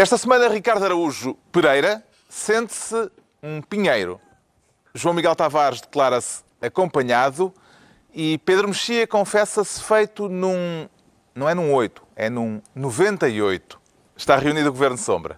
Esta semana, Ricardo Araújo Pereira sente-se um pinheiro. João Miguel Tavares declara-se acompanhado e Pedro Mexia confessa-se feito num. não é num 8, é num 98. Está reunido o Governo Sombra.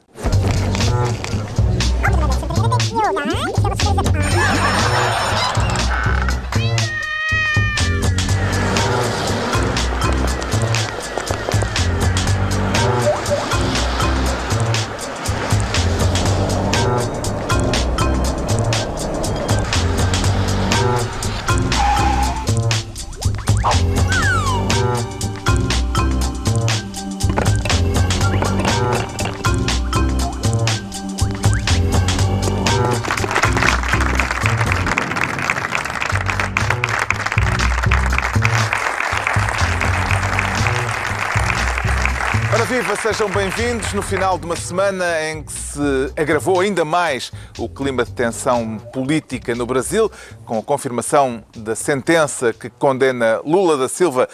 Viva, sejam bem-vindos no final de uma semana em que se agravou ainda mais o clima de tensão política no Brasil, com a confirmação da sentença que condena Lula da Silva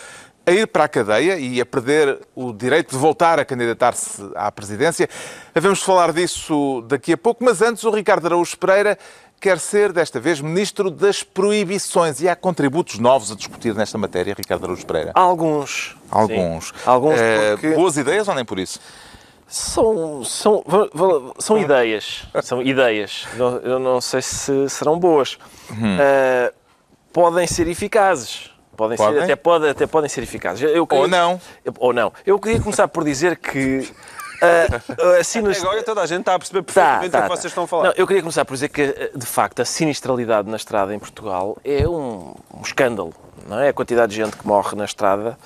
a ir para a cadeia e a perder o direito de voltar a candidatar-se à presidência. De falar disso daqui a pouco, mas antes o Ricardo Araújo Pereira quer ser, desta vez, Ministro das Proibições. E há contributos novos a discutir nesta matéria, Ricardo Araújo Pereira? Alguns. Alguns. Sim. Alguns Eh, porque Boas ideias ou nem por isso? são, são, são ideias. São ideias. Não- Eu não sei se serão boas. Hum. Eh, podem ser eficazes. Podem Podem? Ser, até, pode, até podem ser eficazes. Eu Ou queria- não? Eu- Ou não. Eu queria começar por dizer que ah, a sinis- Agora toda a gente está a perceber Tá, perfeitamente tá, o que tá. vocês estão a falar. Não, eu queria começar por dizer que, eh, de facto, a sinistralidade na estrada em Portugal é um, um escândalo. Não é? A quantidade de gente que morre na estrada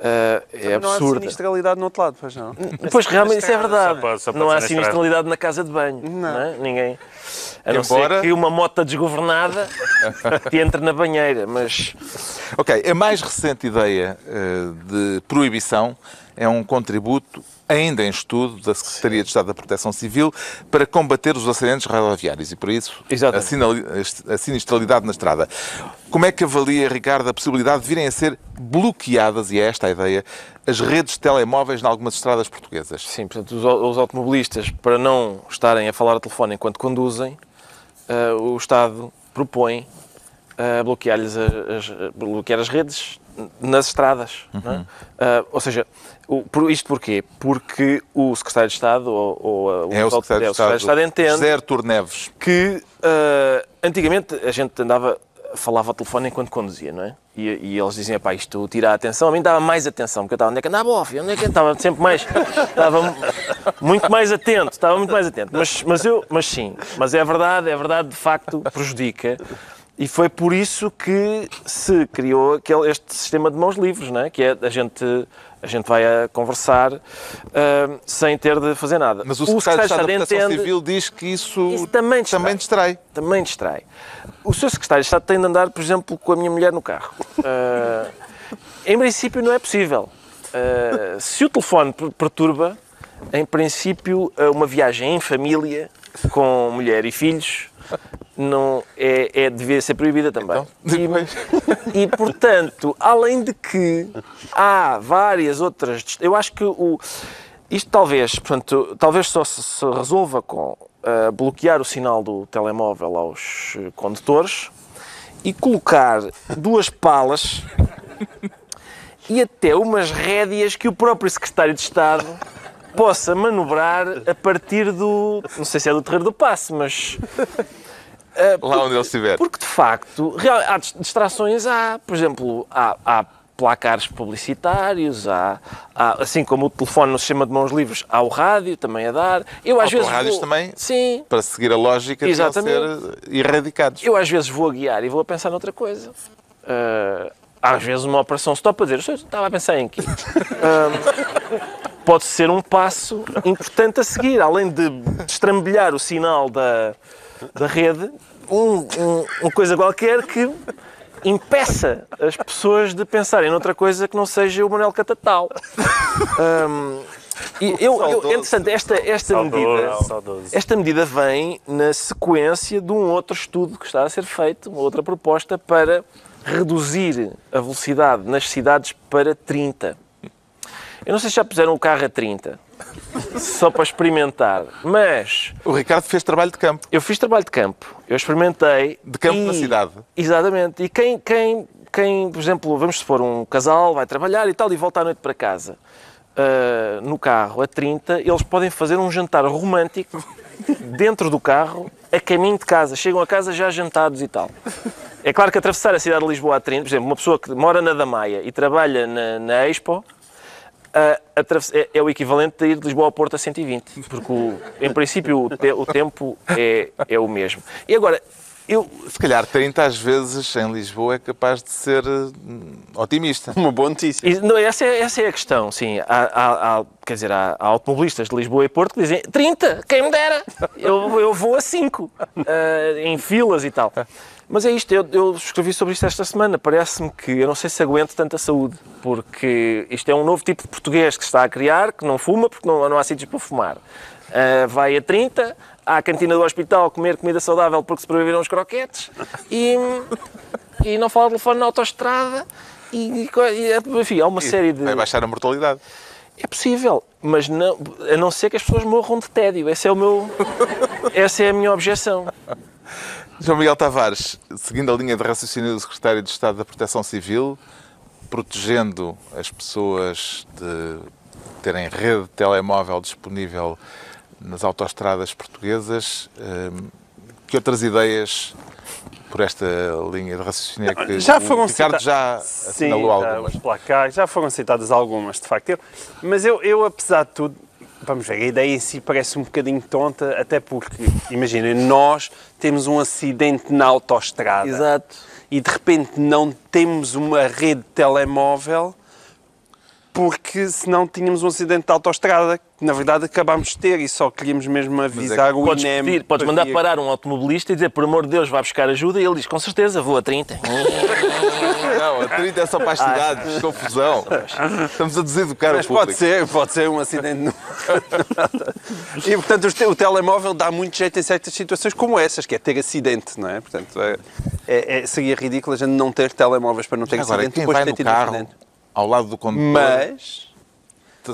eh, é não há absurda. sinistralidade no outro lado, pois não? Pois realmente isso é verdade. Só pode- só pode não há sinistralidade na casa de banho. Não. é? Ninguém. A não Embora- ser que uma mota desgovernada te entre na banheira. Mas Ok, a mais recente ideia eh, de proibição é um contributo ainda em estudo da Secretaria de Estado da Proteção Civil para combater os acidentes rodoviários e, por isso, a, sinali- a sinistralidade na estrada. Como é que avalia, Ricardo, a possibilidade de virem a ser bloqueadas, e é esta a ideia, as redes de telemóveis em algumas estradas portuguesas? Sim, portanto, os, os automobilistas, para não estarem a falar ao telefone enquanto conduzem, eh, o Estado propõe eh, bloquear-lhes as, as- bloquear as redes nas estradas. não é? Eh, ou seja, o- por- isto porquê? Porque o Secretário de Estado ou, ou, É o Secretário é de Estado, Estado entende José Neves. que eh, antigamente a gente andava, falava ao telefone enquanto conduzia, não é? E, e eles diziam, pá, isto tira a atenção. A mim dava mais atenção, porque eu estava, onde é que andava, óbvio, onde é que estava sempre mais, estava mu- muito mais atento, estava muito mais atento. Mas, mas eu, mas sim, mas é verdade, é verdade, de facto, prejudica. E foi por isso que se criou aquele, este sistema de mãos livres, não é? Que é a gente, a gente vai a conversar ah, sem ter de fazer nada. Mas o Secretário de Estado da Proteção entende- Civil diz que isso, Isso também distrai. também distrai. também distrai. O seu secretário de Estado tem de andar, por exemplo, com a minha mulher no carro. Ah, em princípio, não é possível. Ah, se o telefone per- perturba, em princípio, ah, uma viagem em família, com mulher e filhos, não é, é devia ser proibida também. Depois. E, portanto, além de que há várias outras. Eu acho que o, isto talvez, portanto, talvez só se, se resolva com ah, bloquear o sinal do telemóvel aos eh, condutores e colocar duas palas e até umas rédeas que o próprio secretário de Estado possa manobrar a partir do. Não sei se é do terreiro do passe, mas. Ah, Lá onde ele estiver. porque, de facto, real- há dis- distrações, há, por exemplo, há, há placares publicitários, há, há, assim como o telefone no sistema de mãos livres, há o rádio também a dar. Eu às vezes rádios vou- também? Sim. Para seguir a lógica Exatamente. ser erradicados. Eu às vezes vou a guiar e vou a pensar noutra coisa. Ah, às vezes uma operação stop a dizer, "Eu estava a pensar em quê? Ah, pode ser um passo importante a seguir, além de destrambelhar o sinal da, da rede, um, um- uma coisa qualquer que impeça as pessoas de pensarem noutra coisa que não seja o Manuel Catatal. Ahm, e eu, eu, entretanto, esta, esta medida, esta medida vem na sequência de um outro estudo que está a ser feito, uma outra proposta para reduzir a velocidade nas cidades para 30. Eu não sei se já puseram o carro a 30. Só para experimentar. Mas O Ricardo fez trabalho de campo. eu fiz trabalho de campo, eu experimentei. De campo e- na cidade. Exatamente. E quem, quem, quem, por exemplo, vamos supor, um casal vai trabalhar e tal e volta à noite para casa ah, no carro a 30, eles podem fazer um jantar romântico dentro do carro, a caminho de casa. Chegam a casa já jantados e tal. É claro que atravessar a cidade de Lisboa a 30, por exemplo, uma pessoa que mora na Damaia e trabalha na, na Expo, ah, atravess- é, é o equivalente de ir de Lisboa ao Porto a 120, porque o- em princípio o, te- o tempo é, é o mesmo. E agora, eu, Se calhar 30 às vezes em Lisboa é capaz de ser hum, otimista. Uma boa notícia. E, não, essa, é, essa é a questão, sim. Há, há- há- quer dizer, há, há automobilistas de Lisboa e Porto que dizem 30, quem me dera, eu, eu vou a 5, ah, em filas e tal. Mas é isto, eu, eu escrevi sobre isto esta semana. Parece-me que eu não sei se aguento tanta saúde, porque isto é um novo tipo de português que se está a criar, que não fuma, porque não, não há sítios para fumar. Ah, vai a 30, à cantina do hospital comer comida saudável porque sobreviveram os croquetes e, e não fala de telefone na autoestrada. E, e, e, enfim, há uma série de. Vai baixar a mortalidade. É possível, mas não, a não ser que as pessoas morram de tédio. Esse é o meu, essa é a minha objeção. João Miguel Tavares, seguindo a linha de raciocínio do Secretário de Estado da Proteção Civil, protegendo as pessoas de terem rede de telemóvel disponível nas autoestradas portuguesas, hum, que outras ideias por esta linha de raciocínio é que Já o foram Ricardo cita- já Sim, algumas? placares, já foram citadas algumas, de facto. Eu- mas eu, eu, apesar de tudo, vamos ver, a ideia em si parece um bocadinho tonta, até porque, imaginem, nós temos um acidente na autoestrada Exato. e de repente não temos uma rede de telemóvel porque senão tínhamos um acidente de autoestrada que na verdade acabámos de ter e só queríamos mesmo avisar o Podes, INEM. pedir, podes mandar vir- parar um automobilista e dizer, por amor de Deus, vai buscar ajuda. E ele diz, com certeza, vou a 30. Não, a 30 é só para as cidades, confusão. Estamos a deseducar Mas o público. pode ser, pode ser um acidente. no- e portanto o telemóvel dá muito jeito em certas situações como essas, que é ter acidente, não é? Portanto, é, é- é- seria ridículo a gente não ter telemóveis para não ter Agora, acidente quem depois vai de no ter tido carro acidente. Ao lado do condutor, Mas,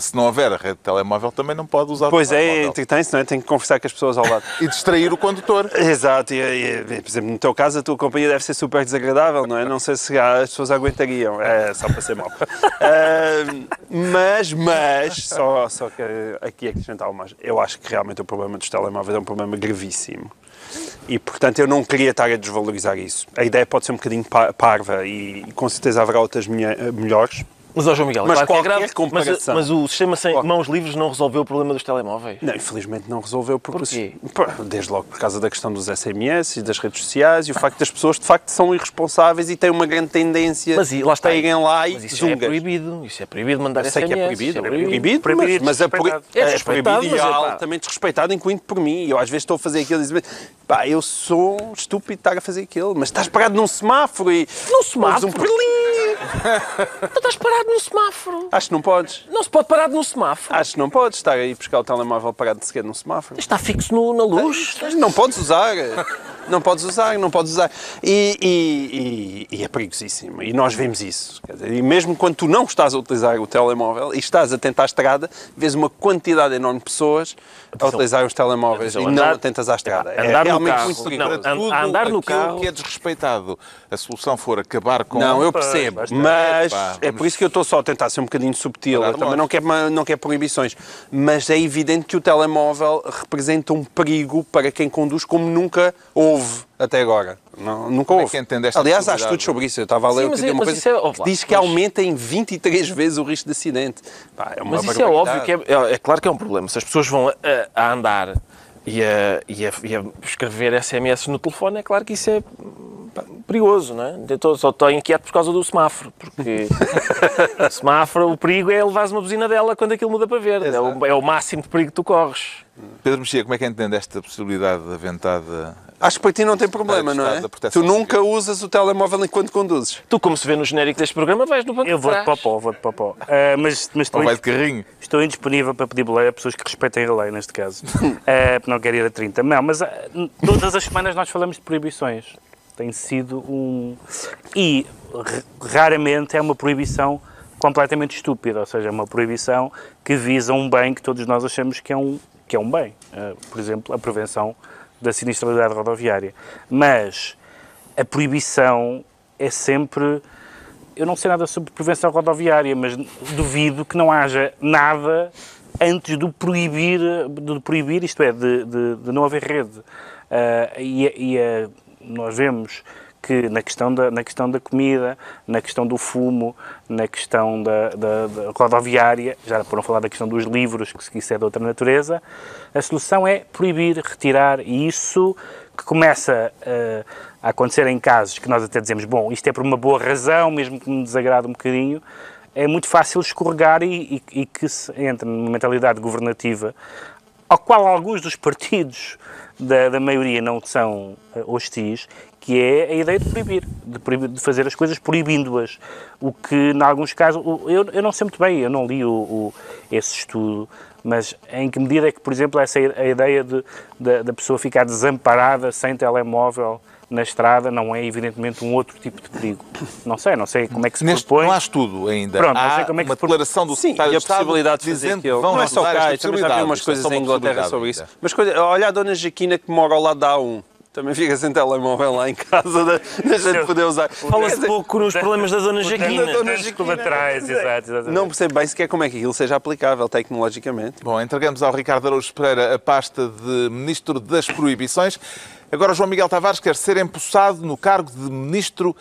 se não houver a rede de telemóvel, também não pode usar pois o é, telemóvel. entretém-se, não é? Tem que conversar com as pessoas ao lado. E distrair o condutor. Exato, e, e, por exemplo, no teu caso, a tua companhia deve ser super desagradável, não é? Não sei se as pessoas aguentariam, é só para ser mau. Ah, mas, mas, só, só que aqui acrescentar mais, eu acho que realmente o problema dos telemóveis é um problema gravíssimo. E, portanto, eu não queria estar a desvalorizar isso. A ideia pode ser um bocadinho pa- parva e, com certeza haverá outras melhores. Mas, ó João Miguel, Mas claro é qualquer grave, comparação. Mas, mas o sistema sem Qual- mãos livres não resolveu o problema dos telemóveis. Não, infelizmente não resolveu porque Porquê? Desde logo por causa da questão dos SMS e das redes sociais e o facto das pessoas de facto são irresponsáveis e têm uma grande tendência Mas e, lá está. a irem lá e Mas isso é proibido. Isso é proibido mandar Eu sei que é SMS, proibido, é proibido, Proibido e mas, mas é, pro- desrespeitado. É é desrespeitado, proibido e é pá. altamente desrespeitado, incluindo por mim. Eu às vezes estou a fazer aquilo e dizer pá, eu sou estúpido de estar a fazer aquilo, mas estás parado num semáforo e... Num semáforo? Um. Tu estás parado no semáforo. Acho que não podes. Não se pode parar no semáforo. Acho que não podes estar aí buscar o telemóvel parado de sequer num semáforo. Está fixo no- na luz. Não podes usar. Não podes usar, não podes usar. E, e- e- e é perigosíssimo. E nós vemos isso. Quer dizer, e mesmo quando tu não estás a utilizar o telemóvel e estás atento à estrada, vês uma quantidade enorme de pessoas a utilizar os telemóveis e não andar- atentas à estrada. Epá, é andar no realmente carro. muito Não, perigoso. Para an- tudo andar no aquilo carro- que é desrespeitado, a solução for acabar com... Não, eu percebo, mas Epá, é por isso que eu estou só a tentar ser um bocadinho subtil. Eu também não quero, não quero proibições, mas é evidente que o telemóvel representa um perigo para quem conduz como nunca houve até agora. Não, nunca Como é houve. esta Aliás, há estudos sobre isso. Eu estava a ler Sim, mas é- uma mas coisa é- que diz que mas- aumenta em 23 vezes o risco de acidente. Pá, é uma Mas isso é óbvio que é, é- é claro que é um problema. Se as pessoas vão a, a andar e a, e, a, e a escrever SMS no telefone, é claro que isso é perigoso, não é? Estou- só estou inquieto por causa do semáforo, porque o semáforo, o perigo é levares uma buzina dela quando aquilo muda para verde. É o, é o máximo de perigo que tu corres. Pedro Mexia, como é que entende esta possibilidade aventada? Acho que para ti não tem problema, não é? Tu nunca usas o telemóvel enquanto conduzes. Tu, como se vê no genérico deste programa, vais no banco Eu de vou de popó, vou de popó. Ah, mas mas Ou estou, vai de carrinho? estou indisponível para pedir boleia a pessoas que respeitem a lei, neste caso. Porque não quero ir a 30. Não, mas ah, todas as semanas nós falamos de proibições. Tem sido um... E raramente é uma proibição completamente estúpida, ou seja, é uma proibição que visa um bem que todos nós achamos que é um, que é um bem. Uh, por exemplo, a prevenção da sinistralidade rodoviária. Mas a proibição é sempre. Eu não sei nada sobre prevenção rodoviária, mas duvido que não haja nada antes do proibir, de proibir isto é, de, de, de não haver rede. Uh, e, e uh, nós vemos que na questão da, na questão da comida, na questão do fumo, na questão da, da, da rodoviária, já não falar da questão dos livros, que isso é de outra natureza, a solução é proibir, retirar, e isso que começa uh, a acontecer em casos que nós até dizemos, bom, isto é por uma boa razão, mesmo que me desagrade um bocadinho, é muito fácil escorregar e, e, e que se entre numa mentalidade governativa ao qual alguns dos partidos da, da maioria não são uh, hostis, que é a ideia de proibir, de, proibir, de fazer as coisas proibindo-as. O que, em alguns casos, eu, eu não sei muito bem, eu não li o, o, esse estudo, mas em que medida é que, por exemplo, essa a ideia de, de, da pessoa ficar desamparada, sem telemóvel, na estrada não é evidentemente um outro tipo de perigo. Não sei, não sei como é que se Neste, propõe. Não há estudo ainda. Pronto, há não sei como é que uma declaração do Sim, e a de possibilidade de fazer aquilo. que vão Não é só cá, também já vi umas é coisas em Inglaterra sobre isso. Mas coisa- olha a dona Jaquina que mora ao lado da A1. Também fica sem telemóvel lá em casa, da, da gente poder usar. Fala-se pouco nos problemas da Dona Da Jaquina. Dona Danos Jaquina. exato, exatamente. Não percebo bem sequer como é que aquilo seja aplicável tecnologicamente. Bom, entregamos ao Ricardo Araújo Pereira a pasta de Ministro das Proibições. Agora João Miguel Tavares quer ser empossado no cargo de Ministro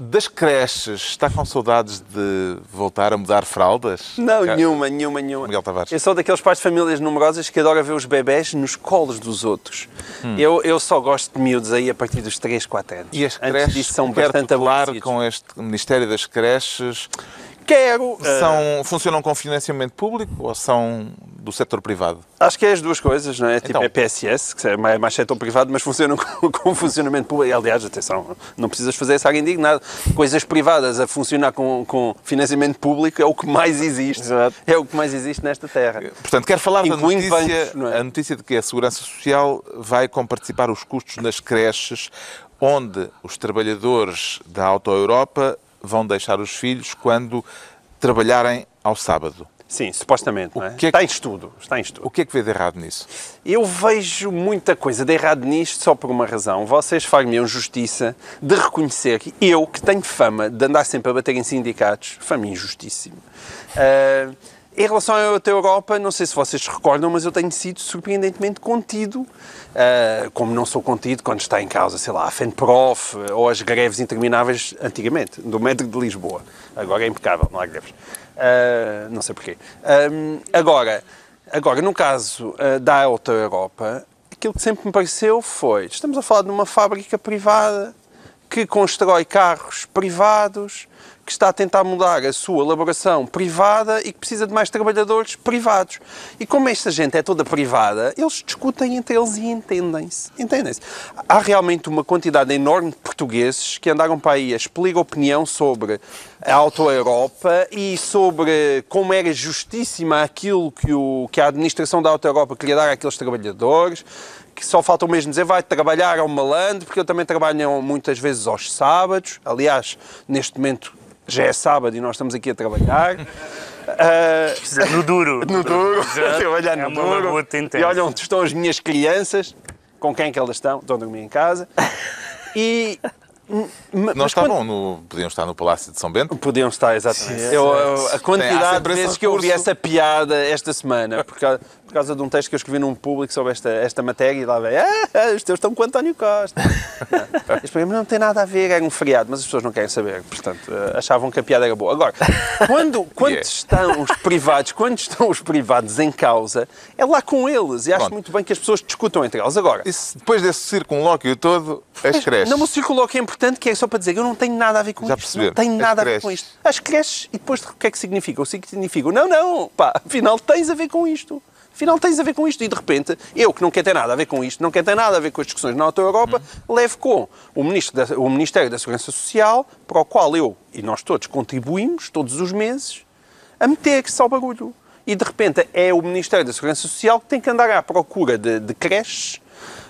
das Creches. Está com saudades de voltar a mudar fraldas? Não, nenhuma, nenhuma, nenhuma. Miguel Tavares. Eu sou daqueles pais de famílias numerosas que adora ver os bebés nos colos dos outros. Eu, eu só gosto de miúdos aí a partir dos 3, 4 anos. E as Antes creches disso são bastante tutelar com este Ministério das Creches? Quero. São, funcionam com financiamento público ou são do setor privado? Acho que é as duas coisas, não é? Tipo, Então. é PSS, que é mais, mais setor privado, mas funcionam com, com funcionamento público. Aliás, atenção, não precisas fazer essa área indignada. Coisas privadas a funcionar com, com financiamento público é o que mais existe. Exato. É o que mais existe nesta terra. Portanto, quero falar da Incluindo notícia, bancos, é? a notícia de que a Segurança Social vai comparticipar os custos nas creches, onde os trabalhadores da Auto Europa vão deixar os filhos quando trabalharem ao sábado. Sim, supostamente. É? que é Está que- em estudo. Está em estudo. O que é que vê de errado nisso? Eu vejo muita coisa de errado nisto só por uma razão. Vocês fariam justiça de reconhecer que eu, que tenho fama de andar sempre a bater em sindicatos, fama injustíssimo. Ah, em relação à Europa, não sei se vocês se recordam, mas eu tenho sido surpreendentemente contido, ah, como não sou contido quando está em causa, sei lá, a FENPROF ou as greves intermináveis antigamente, do metro de Lisboa. Agora é impecável, não há greves. Ah, não sei porquê. Ah, agora, agora, no caso ah, da Auto Europa, aquilo que sempre me pareceu foi: estamos a falar de uma fábrica privada que constrói carros privados, que está a tentar mudar a sua elaboração privada e que precisa de mais trabalhadores privados. E como esta gente é toda privada, eles discutem entre eles e entendem-se. Entendem-se. Há realmente uma quantidade enorme de portugueses que andaram para aí a explicar opinião sobre a Auto Europa e sobre como era justíssima aquilo que, o, que a administração da Auto Europa queria dar àqueles trabalhadores, que só falta mesmo dizer vai trabalhar ao malandro, porque eu também trabalho muitas vezes aos sábados. Aliás, neste momento já é sábado e nós estamos aqui a trabalhar. Ah, No duro. no duro, trabalhar É no uma duro. E olha onde estão as minhas crianças, com quem que elas estão, estão a dormir em casa. E. mas estavam no. Podiam estar no Palácio de São Bento? Podiam estar, exatamente. Sim, Eu, eu- a quantidade de vezes que eu ouvi essa piada esta semana, por causa, por causa de um texto que eu escrevi num público sobre esta, esta matéria, e lá vem, ah, os teus estão com António Costa. Não. Este programa não tem nada a ver, era um feriado, mas as pessoas não querem saber, portanto, eh, achavam que a piada era boa. Agora, quando, quando Yeah. estão os privados, quando estão os privados em causa, é lá com eles, e acho Pronto. muito bem que as pessoas discutam entre elas. Agora, E se depois desse circunlóquio todo, as creches. não, o coloco é importante, que é só para dizer, eu não tenho nada a ver com Já isto. Não tenho As nada a ver com creches. isto. As creches, e depois o que é que significa? O que significa? Não, não, pá, afinal tens a ver com isto. Afinal tens a ver com isto. E de repente, eu que não quero ter nada a ver com isto, não quero ter nada a ver com as discussões na Auto Europa, levo com o, ministro da- o Ministério da Segurança Social, para o qual eu e nós todos contribuímos, todos os meses, a meter-se ao barulho. E de repente é o Ministério da Segurança Social que tem que andar à procura de, de creches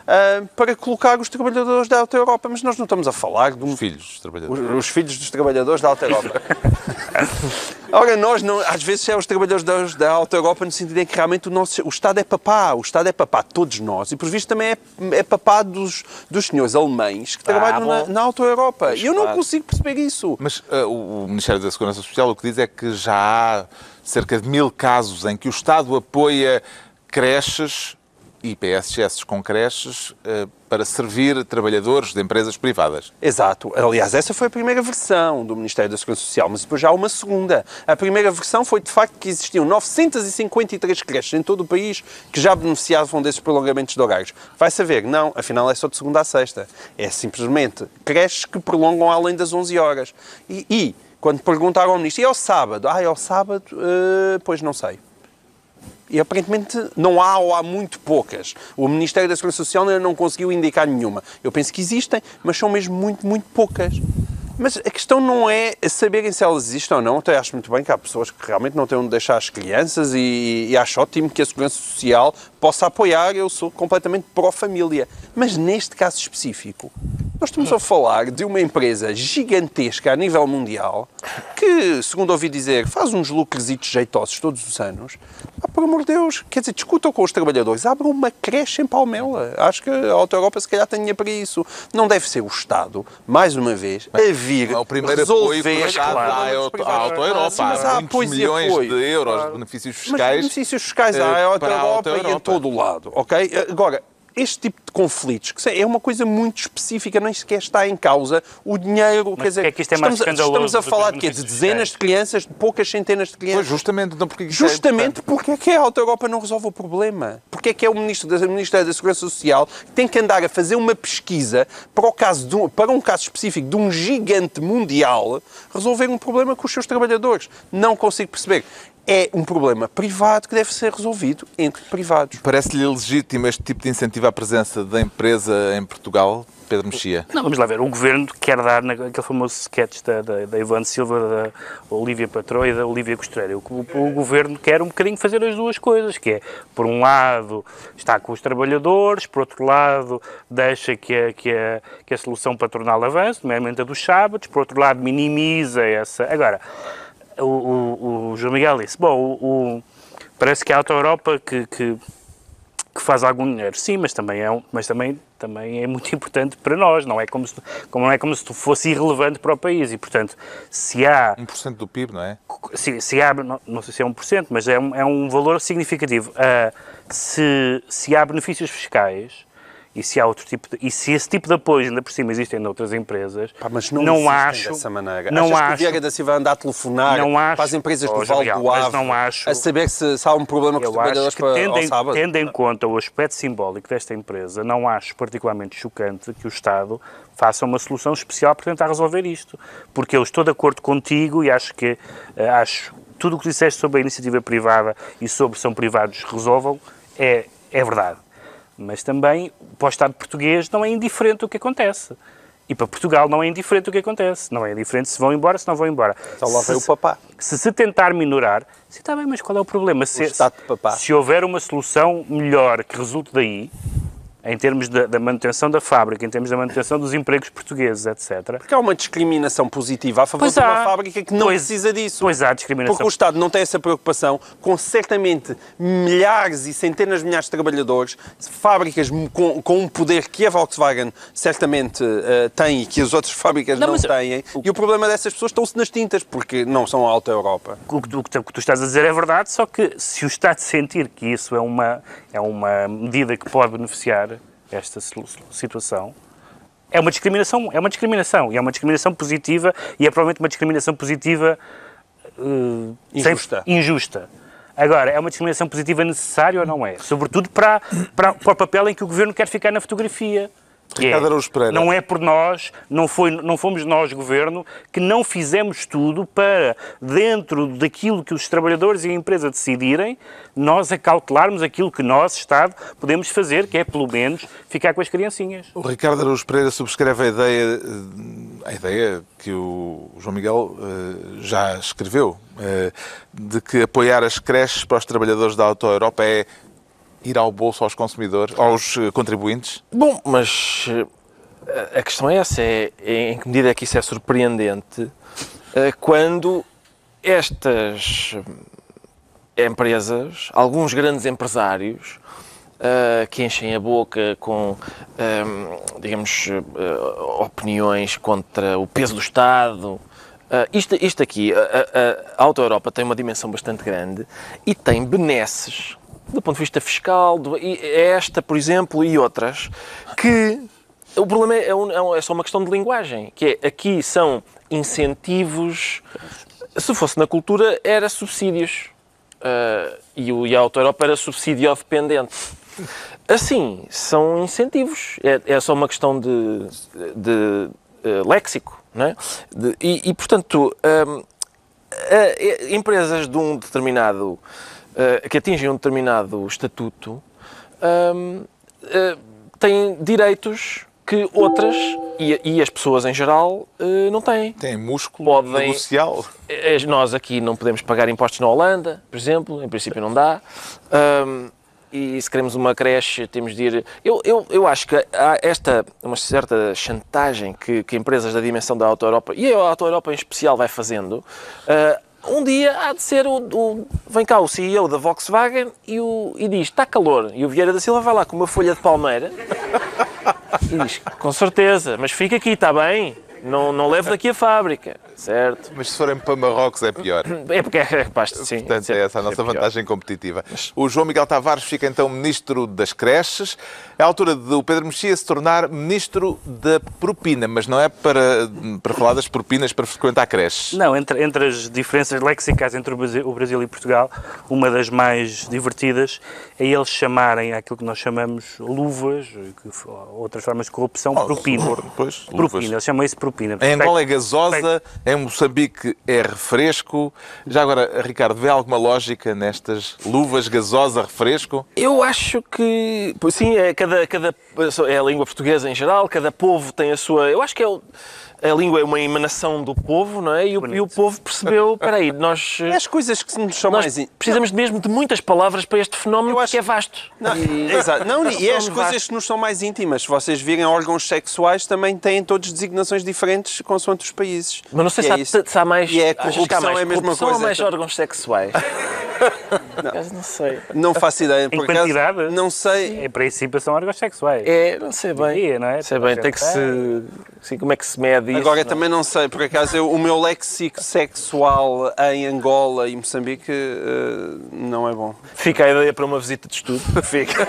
uh, para colocar os trabalhadores da Alta Europa. Mas nós não estamos a falar de um... Os filhos dos trabalhadores. Os, os filhos dos trabalhadores da Alta Europa. Ora, nós, não, às vezes, é os trabalhadores da, Alta Europa no sentido em que realmente o, nosso, o Estado é papá. O Estado é papá de todos nós. E, por visto, também é, é papá dos, dos senhores alemães que trabalham na, na Alta Europa. E eu não consigo perceber isso. Mas uh, o Ministério da Segurança Social o que diz é que já há cerca de mil casos em que o Estado apoia creches e PSS com creches uh, para servir trabalhadores de empresas privadas. Exato. Aliás, essa foi a primeira versão do Ministério da Segurança Social, mas depois já há uma segunda. A primeira versão foi, de facto, que existiam 953 creches em todo o país que já beneficiavam desses prolongamentos de horários. Vai saber, não, afinal é só de segunda a sexta. É simplesmente creches que prolongam além das 11 horas. E, e quando perguntaram ao Ministro, e ao sábado? Ah, ao sábado, eh, pois não sei. E aparentemente não há ou há muito poucas. O Ministério da Segurança Social ainda não conseguiu indicar nenhuma. Eu penso que existem, mas são mesmo muito, muito poucas. Mas a questão não é saberem se elas existem ou não. Até acho muito bem que há pessoas que realmente não têm onde deixar as crianças e, e acho ótimo que a Segurança Social possa apoiar. Eu sou completamente pró-família. Mas neste caso específico, nós estamos a falar de uma empresa gigantesca a nível mundial que, segundo ouvi dizer, faz uns lucros jeitosos todos os anos. Ah, por amor de Deus, quer dizer, discutam com os trabalhadores, abram uma creche em Palmela. Acho que a Auto Europa se calhar tem dinheiro para isso. Não deve ser o Estado, mais uma vez, a vir É o primeiro resolver apoio claro, à à Auto Europa. Sim, mas há muitos milhões apoio. de euros de benefícios Mas fiscais. benefícios fiscais eh, há a Auto para a Europa, Auto e em todo o lado, ok? Agora, este tipo de conflitos, que é uma coisa muito específica, nem sequer está em causa o dinheiro, quer dizer, é que isto é mais estamos, estamos a falar de, quê? de dezenas de crianças, de poucas centenas de crianças. Pois, justamente, então porque é Justamente porque é que a Auto Europa não resolve o problema. Porque é que é o Ministro da, Ministério da Segurança Social que tem que andar a fazer uma pesquisa para, o caso de um, para um caso específico de um gigante mundial resolver um problema com os seus trabalhadores. Não consigo perceber. É um problema privado que deve ser resolvido entre privados. Parece-lhe legítimo este tipo de incentivo à presença da empresa em Portugal, Pedro Mexia? Não, vamos lá ver. O governo quer dar naquele famoso sketch da, da, da Ivone Silva, da Olívia Patrão e da Olívia Costureira. O, o, o governo quer um bocadinho fazer as duas coisas, que é, por um lado, está com os trabalhadores, por outro lado, deixa que a, que a, que a solução patronal avance, nomeadamente a dos sábados, por outro lado, minimiza essa... Agora, o, o, o João Miguel disse, bom, o, parece que a Auto Europa que, que que faz algum dinheiro. Sim, mas também é, um, mas também, também é muito importante para nós, não é como se, como, não é como se fosse irrelevante para o país. E, portanto, se há, 1% do PIB, não é? se, se há não, não sei se é 1%, mas é um, é um valor significativo. Ah, se, se há benefícios fiscais e se há outro tipo de, e se esse tipo de apoio ainda por cima existem noutras empresas, Pá, mas não, existem acho dessa maneira. não Achas que o acho Vieira da Silva anda a telefonar Não acho. para as empresas do Val Gabriel, do Ave não acho- a saber se, se há um problema com os trabalhadores acho para, tendo em, sábado? tendo em conta o aspecto simbólico desta empresa, não acho particularmente chocante que o Estado faça uma solução especial para tentar resolver isto. Porque eu estou de acordo contigo e acho que eh, acho tudo o que disseste sobre a iniciativa privada e sobre são privados resolvam é, é verdade. Mas também para o Estado português não é indiferente o que acontece. E para Portugal não é indiferente o que acontece. Não é indiferente se vão embora, se não vão embora. Então lá Se- o papá. se se tentar minorar, se está bem, mas qual é o problema? Se, estado de papá. se houver uma solução melhor que resulte daí, em termos da, da manutenção da fábrica, em termos da manutenção dos empregos portugueses, etc. Porque há uma discriminação positiva a favor Pois de uma há. fábrica que não Pois- precisa disso. Pois há discriminação. Porque o Estado não tem essa preocupação com certamente milhares e centenas de milhares de trabalhadores, fábricas com, com um poder que a Volkswagen certamente eh, tem e que as outras fábricas Não, não, têm. E o problema dessas pessoas estão-se nas tintas, porque não são a alta Europa. O que, tu, o que tu estás a dizer é verdade, só que se o Estado sentir que isso é uma, é uma medida que pode beneficiar esta situ- situação, é uma discriminação, é uma discriminação, e é uma discriminação positiva, e é provavelmente uma discriminação positiva sem- Injusta. injusta. Agora, é uma discriminação positiva necessária ou não é? Sobretudo para, para, para o papel em que o Governo quer ficar na fotografia. Que Ricardo Araújo Pereira. Não é por nós, não, foi, não fomos nós, Governo, que não fizemos tudo para, dentro daquilo que os trabalhadores e a empresa decidirem, nós acautelarmos aquilo que nós, Estado, podemos fazer, que é, pelo menos, ficar com as criancinhas. O Ricardo Araújo Pereira subscreve a ideia, a ideia que o João Miguel eh, já escreveu, eh, de que apoiar as creches para os trabalhadores da Auto Europa é ir ao bolso aos consumidores, aos eh, contribuintes? Bom, mas eh, a questão é essa, é, é em que medida é que isso é surpreendente eh, quando estas empresas, alguns grandes empresários, uh, que enchem a boca com, digamos, uh, opiniões contra o peso do Estado. Uh, isto, isto aqui, a, a, a Auto Europa tem uma dimensão bastante grande e tem benesses do ponto de vista fiscal, do, e esta, por exemplo, e outras, que o problema é, é, é só uma questão de linguagem, que é aqui são incentivos, se fosse na cultura, era subsídios. Uh, e, o, e a Auto Europa era subsídio dependente. Assim, são incentivos. É, é só uma questão de, de uh, léxico. Não é? De, e, e, portanto, uh, empresas de um determinado. Uh, que atingem um determinado estatuto um, têm direitos que outras, e, e, as pessoas em geral, não têm. Têm músculo podem, negocial. Nós aqui não podemos pagar impostos na Holanda, por exemplo, em princípio não dá. Um, e se queremos uma creche temos de ir. Eu, eu, eu acho que há esta uma certa chantagem que, que empresas da dimensão da Auto Europa e a Auto Europa em especial vai fazendo. Uh, um dia há de ser o, o, Vem cá o CEO da Volkswagen e, o, e diz: está calor. E o Vieira da Silva vai lá com uma folha de palmeira e diz: com certeza, mas fica aqui, está bem? Não, não levo daqui a fábrica, certo? Mas se forem para Marrocos é pior. É porque é capaz de sim. Portanto, é essa a nossa é vantagem competitiva. O João Miguel Tavares fica então ministro das creches. É a altura do Pedro Mexia se tornar ministro da propina, mas não é para, para falar das propinas para frequentar creches. Não, entre, entre as diferenças lexicais entre o Brasil, o Brasil e Portugal, uma das mais divertidas é eles chamarem aquilo que nós chamamos luvas, outras formas de corrupção, oh, propina. Pois, propina, eles chamam isso propina. Em Angola é gasosa, em Moçambique é refresco. Já agora, Ricardo, vê alguma lógica nestas luvas gasosa, refresco? Eu acho que, sim, é cada, cada, é a língua portuguesa em geral, cada povo tem a sua... Eu acho que é o a língua é uma emanação do povo, não é? E o, e o povo percebeu, espera aí, nós... É as coisas que nos são mais... precisamos não. mesmo de muitas palavras para este fenómeno acho... que é vasto. Não, e... Exato. Não, e é as coisas vasto. que nos são mais íntimas. Se vocês virem órgãos sexuais, também têm todas designações diferentes consoante os países. Mas não sei se, é há, se, há, mais... E é corrupção, mais é a mesma coisa. ou mais órgãos sexuais? não. não sei. Não faço ideia. Por em acaso, quantidade? Não sei. Em princípio são órgãos sexuais. É, não sei bem. Dia, não é? Sei bem, tem que se... Sim, como é que se mede isso? Agora, também não sei, por acaso eu, o meu léxico sexual em Angola e Moçambique uh, não é bom. Fica a ideia para uma visita de estudo. Fica.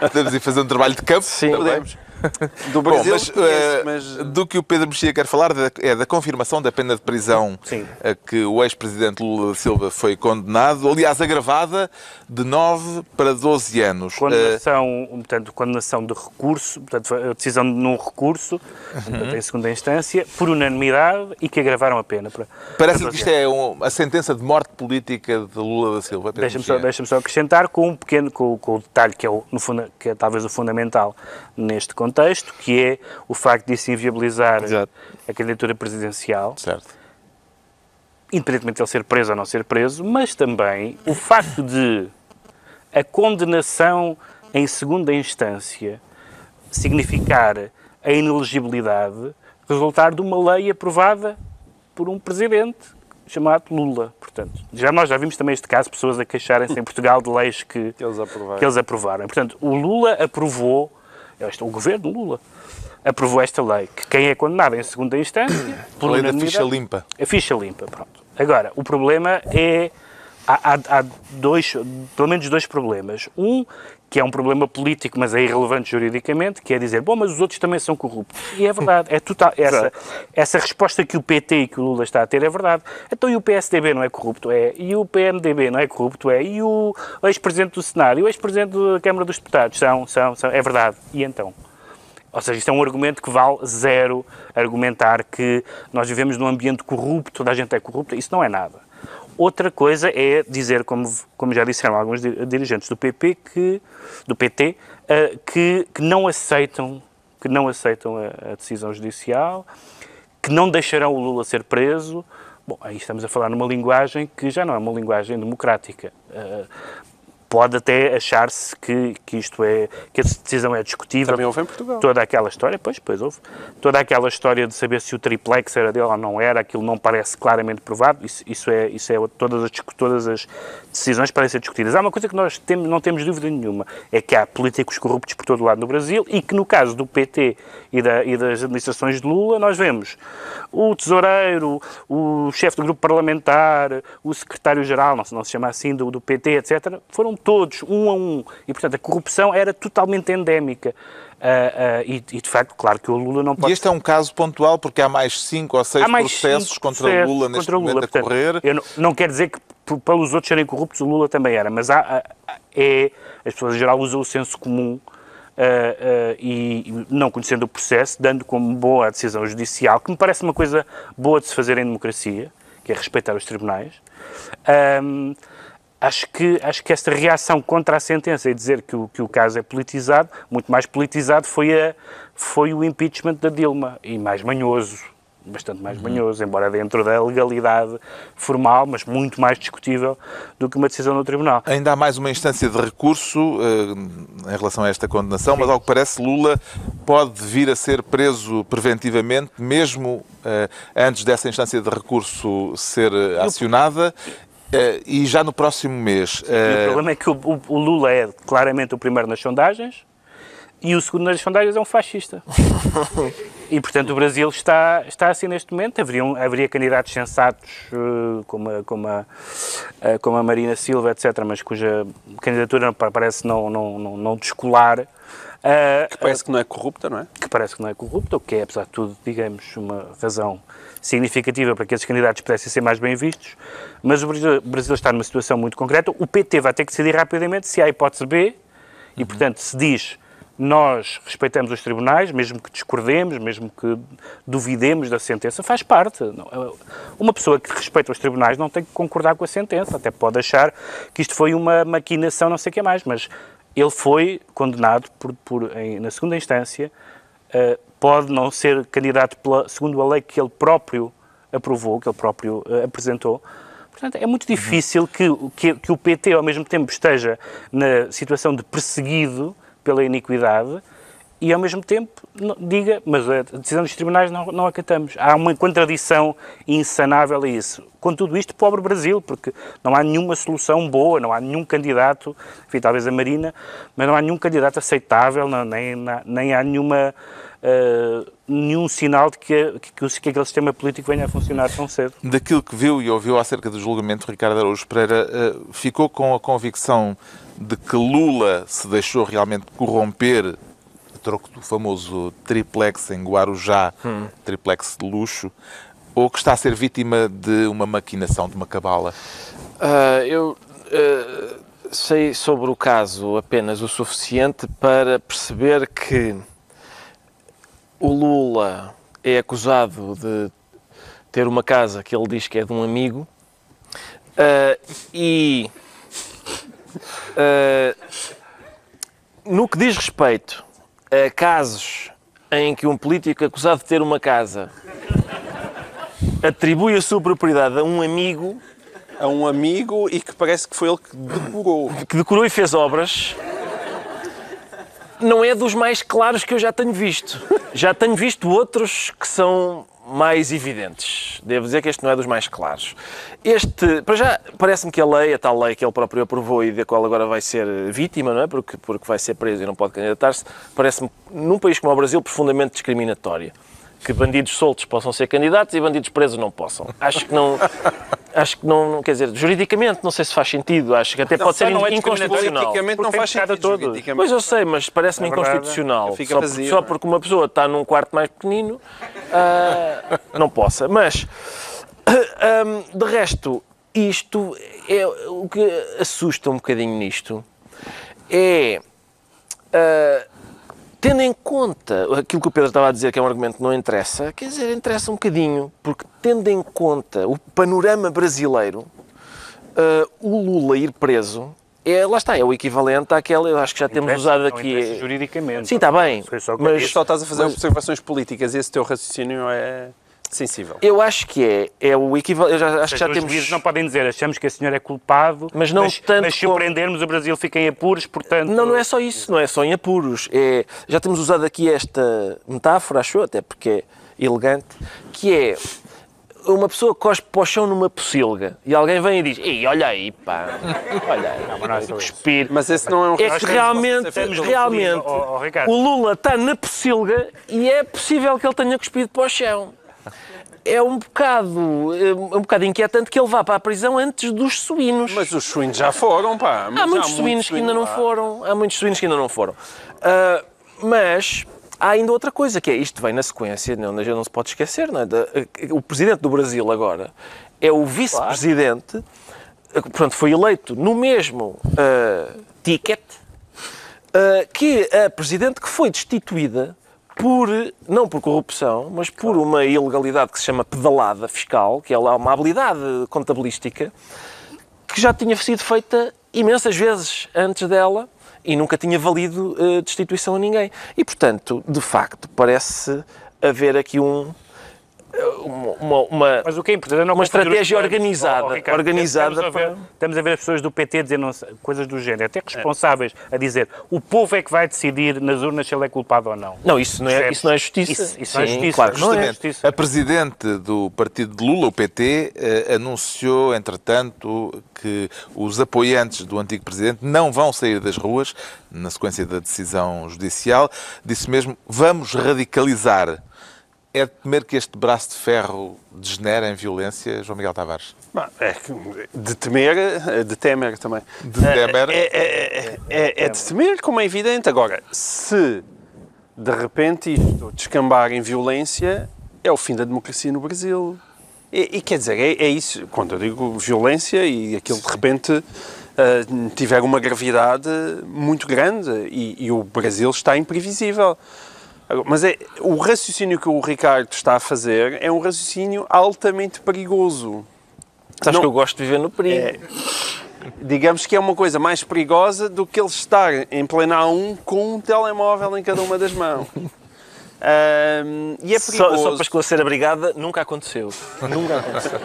Podemos ir fazer um trabalho de campo? Sim, podemos. Do Brasil, Bom, mas, conheço, mas, eh, do que o Pedro Mexia quer falar é da confirmação da pena de prisão Sim. a que o ex-presidente Lula Silva foi condenado, aliás, agravada de 9 para 12 anos. Condenação, portanto, condenação de recurso, portanto, a decisão de num recurso, uhum. em segunda instância, por unanimidade e que agravaram a pena. Parece-lhe que isto é um, a sentença de morte política de Lula da Silva. Deixa-me só, deixa só acrescentar com um pequeno, com, com o detalhe que é, o, no, que é talvez o fundamental neste contexto contexto, que é o facto de isso inviabilizar Exato. a candidatura presidencial. Certo. Independentemente de ele ser preso ou não ser preso, mas também o facto de a condenação em segunda instância significar a inelegibilidade resultar de uma lei aprovada por um presidente chamado Lula. Portanto, já nós já vimos também este caso, pessoas a queixarem-se em Portugal de leis que, que, eles aprovaram. que eles aprovaram. Portanto, o Lula aprovou este, o governo Lula aprovou esta lei, que quem é condenado em segunda instância... Por lei da ficha limpa. A ficha limpa, pronto. Agora, o problema é... Há, há, há, dois, pelo menos dois problemas. Um, que é um problema político, mas é irrelevante juridicamente, que é dizer, bom, mas os outros também são corruptos. E é verdade, é total, essa, essa resposta que o PT e que o Lula está a ter é verdade. Então e o PSDB não é corrupto? É. E o PMDB não é corrupto? É. E o ex-presidente do Senado e o ex-presidente da Câmara dos Deputados são, são, são, é verdade. E então? Ou seja, isto é um argumento que vale zero argumentar que nós vivemos num ambiente corrupto, toda a gente é corrupta, isso não é nada. Outra coisa é dizer, como, como já disseram alguns dirigentes do PP, que, do PT, uh, que, que não aceitam, que não aceitam a, a, decisão judicial, que não deixarão o Lula ser preso. Bom, aí estamos a falar numa linguagem que já não é uma linguagem democrática. Uh, pode até achar-se que, que isto é, que a decisão é discutível. Também houve em Portugal. Toda aquela história, pois, pois houve. Toda aquela história de saber se o triplex era dele ou não era, aquilo não parece claramente provado, isso, isso é, isso é todas, as, todas as decisões parecem ser discutidas. Há uma coisa que nós temos, não temos dúvida nenhuma, é que há políticos corruptos por todo o lado no Brasil e que no caso do PT e, da, e das administrações de Lula, nós vemos o tesoureiro, o chefe do grupo parlamentar, o secretário-geral, não, não se chama assim, do, do PT, etc., foram todos, um a um. E, portanto, a corrupção era totalmente endémica. Uh, uh, e, e, de facto, claro que o Lula não pode. E este é um caso pontual porque há mais cinco ou seis processos contra o Lula neste contra momento Lula. a correr. Portanto, eu não, não quer dizer que pelos outros serem corruptos o Lula também era, mas há, há, é, as pessoas em geral usam o senso comum Uh, uh, e não conhecendo o processo, dando como boa a decisão judicial, que me parece uma coisa boa de se fazer em democracia, que é respeitar os tribunais. Um, acho que, acho que esta reação contra a sentença e dizer que o, que o caso é politizado, muito mais politizado foi, a, foi o impeachment da Dilma, e mais manhoso, bastante mais manhoso, embora dentro da legalidade formal, mas muito mais discutível do que uma decisão do Tribunal. Ainda há mais uma instância de recurso uh, em relação a esta condenação, Sim. mas ao que parece Lula pode vir a ser preso preventivamente, mesmo uh, antes dessa instância de recurso ser uh, e já no próximo mês. o problema é que o, o, o Lula é claramente o primeiro nas sondagens, e o segundo nas sondagens é um fascista. e, portanto, o Brasil está, está assim neste momento. Haveriam, haveria candidatos sensatos, uh, como, a, como, a, uh, como a Marina Silva, etc., mas cuja candidatura parece não, não, não, não descolar. Uh, que parece que não é corrupta, não é? Que parece que não é corrupta, o que é, apesar de tudo, digamos, uma razão significativa para que esses candidatos pudessem ser mais bem vistos, mas o Brasil, está numa situação muito concreta. O PT vai ter que decidir rapidamente se há hipótese B, e, portanto, se diz nós respeitamos os tribunais, mesmo que discordemos, mesmo que duvidemos da sentença, faz parte. Uma pessoa que respeita os tribunais não tem que concordar com a sentença, até pode achar que isto foi uma maquinação, não sei o que mais, mas ele foi condenado por, por em, na segunda instância, uh, pode não ser candidato pela, segundo a lei que ele próprio aprovou, que ele próprio uh, apresentou, Portanto, é muito difícil que, que, que, o PT, ao mesmo tempo, esteja na situação de perseguido pela iniquidade e, ao mesmo tempo, diga, mas a decisão dos tribunais não, não acatamos. Há uma contradição insanável a isso. Com tudo isto, pobre Brasil, porque não há nenhuma solução boa, não há nenhum candidato, enfim, talvez a Marina, mas não há nenhum candidato aceitável, não, nem, nem há nenhuma. Uh, nenhum sinal de que, que, que, aquele sistema político venha a funcionar tão cedo. Daquilo que viu e ouviu acerca do julgamento de Ricardo Araújo Pereira, uh, ficou com a convicção de que Lula se deixou realmente corromper a troco do famoso triplex em Guarujá, hum. triplex de luxo, ou que está a ser vítima de uma maquinação, de uma cabala? Uh, eu uh, sei sobre o caso apenas o suficiente para perceber que o Lula é acusado de ter uma casa que ele diz que é de um amigo uh, e Uh, no que diz respeito a casos em que um político acusado de ter uma casa atribui a sua propriedade a um amigo. A um amigo e que parece que foi ele que decorou. Que decorou e fez obras. Não é dos mais claros que eu já tenho visto. Já tenho visto outros que são mais evidentes. Devo dizer que este não é dos mais claros. Este, para já, parece-me que a lei, a tal lei que ele próprio aprovou e da qual agora vai ser vítima, não é? Porque, porque vai ser preso e não pode candidatar-se, parece-me, num país como o Brasil, profundamente discriminatória. Que bandidos soltos possam ser candidatos e bandidos presos não possam. Acho que não. Acho que não, quer dizer, juridicamente não sei se faz sentido, acho que até não, pode ser não é inconstitucional. Politicamente não faz sentido todo. Pois eu sei, mas parece-me é inconstitucional. Só, vazio, só, porque uma pessoa está num quarto mais pequenino, uh, não possa. Mas, um, de resto, isto é o que assusta um bocadinho nisto é uh, tendo em conta aquilo que o Pedro estava a dizer, que é um argumento que não interessa, quer dizer, interessa um bocadinho, porque tendo em conta o panorama brasileiro, uh, o Lula ir preso é, lá está, é o equivalente àquela, eu acho que já temos usado aqui. juridicamente. Sim, está bem. Mas só estás a fazer mas... observações políticas, esse teu raciocínio é sensível. Eu acho que é. É o equivalente. Eu já, acho que já Os temos. juízes não podem dizer achamos que a senhora é culpado, Mas não tanto mas se o prendermos o Brasil fica em apuros, portanto... Não, não é só isso, não é só em apuros. É, já temos usado aqui esta metáfora, acho eu, até porque é elegante, que é uma pessoa cospe para o chão numa pocilga e alguém vem e diz: Ei, olha aí, pá, olha aí, mas não é cuspir. Mas esse não é um É que realmente, realmente o Lula está na pocilga e é possível que ele tenha cuspido para o chão. É um bocado, é um bocado inquietante que ele vá para a prisão antes dos suínos. Mas os suínos já foram, pá. Mas Há muitos já suínos que ainda não foram. Há muitos suínos que ainda não foram. Ah, mas há ainda outra coisa, que é isto vem na sequência, não, não, não se pode esquecer, não é? Da- o presidente do Brasil agora é o vice-presidente, ah, portanto, foi eleito no mesmo ah, ticket ah, que a presidente que foi destituída por, não por corrupção, mas por uma ilegalidade que se chama pedalada fiscal, que é lá uma habilidade contabilística, que já tinha sido feita imensas vezes antes dela e nunca tinha valido eh, destituição a ninguém. E, portanto, de facto, parece haver aqui um, uma, uma- Mas o que é importante é não Uma estratégia organizada, Oh, Ricardo, organizada Estamos a, ver, para- estamos a ver as pessoas do PT dizer não coisas do género, até responsáveis a dizer o povo é que vai decidir nas urnas se ele é culpado ou não. Não, isso não é, Percebes? isso não é justiça. Isso- isso não é Sim, justiça. Claro não é. Justamente, justiça. a presidente do partido de Lula, o PT, eh, anunciou, entretanto, que os apoiantes do antigo presidente não vão sair das ruas na sequência da decisão judicial. Disse mesmo: vamos radicalizar. É de temer que este braço de ferro degenere em violência, João Miguel Tavares? É de temer, eh, de temer também. De temer? É, é- é- é- é de temer, como é evidente. Agora, se de repente isto descambar em violência, é o fim da democracia no Brasil. E, e quer dizer, é, é isso. Quando eu digo violência e aquilo de repente eh, tiver uma gravidade muito grande e, e o Brasil está imprevisível. Mas é, o raciocínio que o Ricardo está a fazer é um raciocínio altamente perigoso. Sabes Não- que eu gosto de viver no perigo. É, digamos que é uma coisa mais perigosa do que ele estar em plena A1 com um telemóvel em cada uma das mãos. Ahm, e é Só, perigoso. só para esclarecer a brigada, nunca aconteceu. Nunca aconteceu.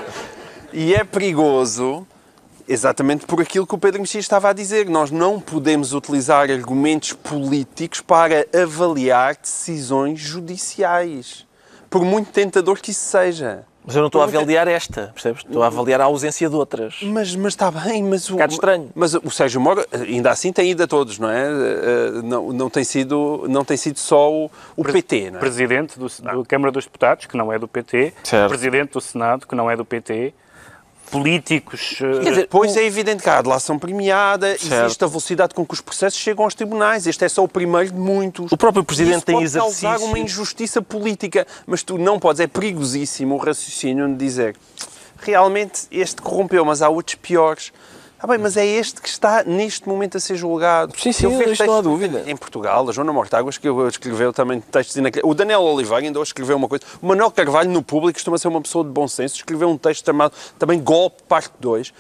E é perigoso exatamente por aquilo que o Pedro Mexia estava a dizer. Nós não podemos utilizar argumentos políticos para avaliar decisões judiciais. Por muito tentador que isso seja. Mas eu não estou a avaliar esta, percebes? Estou a avaliar a ausência de outras. Mas, mas está bem, mas o. bocado estranho. Mas o Sérgio Moro, ainda assim, tem ido a todos, não é? Eh, Não, não, tem, sido, não tem sido só o, o PT, não é? Presidente do, da Câmara dos Deputados, que não é do PT, Certo. Presidente do Senado, que não é do PT, políticos... eh, Quer dizer, Pois é evidente que há a adelação premiada, Certo. existe a velocidade com que os processos chegam aos tribunais. Este é só o primeiro de muitos. O próprio Presidente Isso tem pode exercício. causar uma injustiça política, mas tu não podes, é perigosíssimo o raciocínio de dizer realmente este corrompeu, mas há outros piores. Ah bem, mas é este que está neste momento a ser julgado. Sim, sim, Eu isto não há dúvida. Em Portugal, a Joana Mortágua escreveu, escreveu também textos inacreditáveis. O Daniel Oliveira ainda hoje escreveu uma coisa. O Manuel Carvalho, no público, costuma ser uma pessoa de bom senso, escreveu um texto chamado também Golpe, parte 2.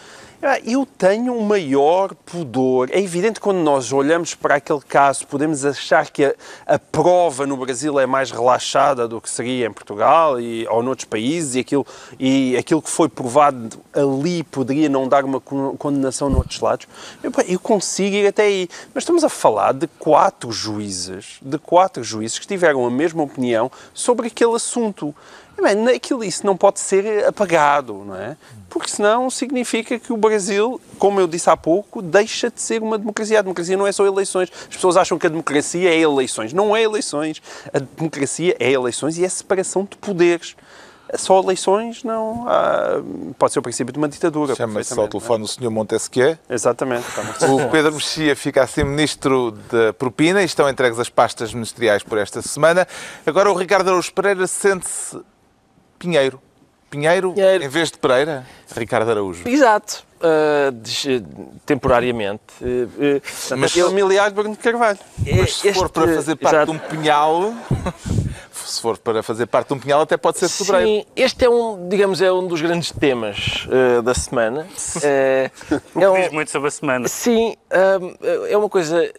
Ah, Eu tenho um maior pudor. É evidente que quando nós olhamos para aquele caso, podemos achar que a, a prova no Brasil é mais relaxada do que seria em Portugal e, ou noutros países e aquilo, e aquilo que foi provado ali poderia não dar uma con- condenação noutros lados. Eu, eu consigo ir até aí. Mas estamos a falar de quatro juízes, de quatro juízes que tiveram a mesma opinião sobre aquele assunto. Bem, aquilo, isso não pode ser apagado, não é? Porque senão significa que o Brasil, como eu disse há pouco, deixa de ser uma democracia. A democracia não é só eleições. As pessoas acham que a democracia é eleições. Não é eleições. A democracia é eleições e é separação de poderes. Só eleições não. há- pode ser o princípio de uma ditadura. Chama-se ao perfeitamente, telefone o Sr. Montesquieu. é? Exatamente. O Pedro Mexia fica assim ministro da propina e estão entregues as pastas ministeriais por esta semana. Agora o Ricardo Araújo Pereira sente-se Pinheiro. Pinheiro, Pinheiro. em vez de Pereira, Ricardo Araújo. Exato. Ah, des- temporariamente. Ah, ah, Mas eu- familiar de Bruno de Carvalho. Mas se for este- para fazer parte exato. de um pinhal, se for para fazer parte de um pinhal, até pode ser sobreiro. Sim, este é um, digamos, é um dos grandes temas ah, da semana. Eh, é um- Diz muito sobre a semana. Sim, hum, é uma coisa.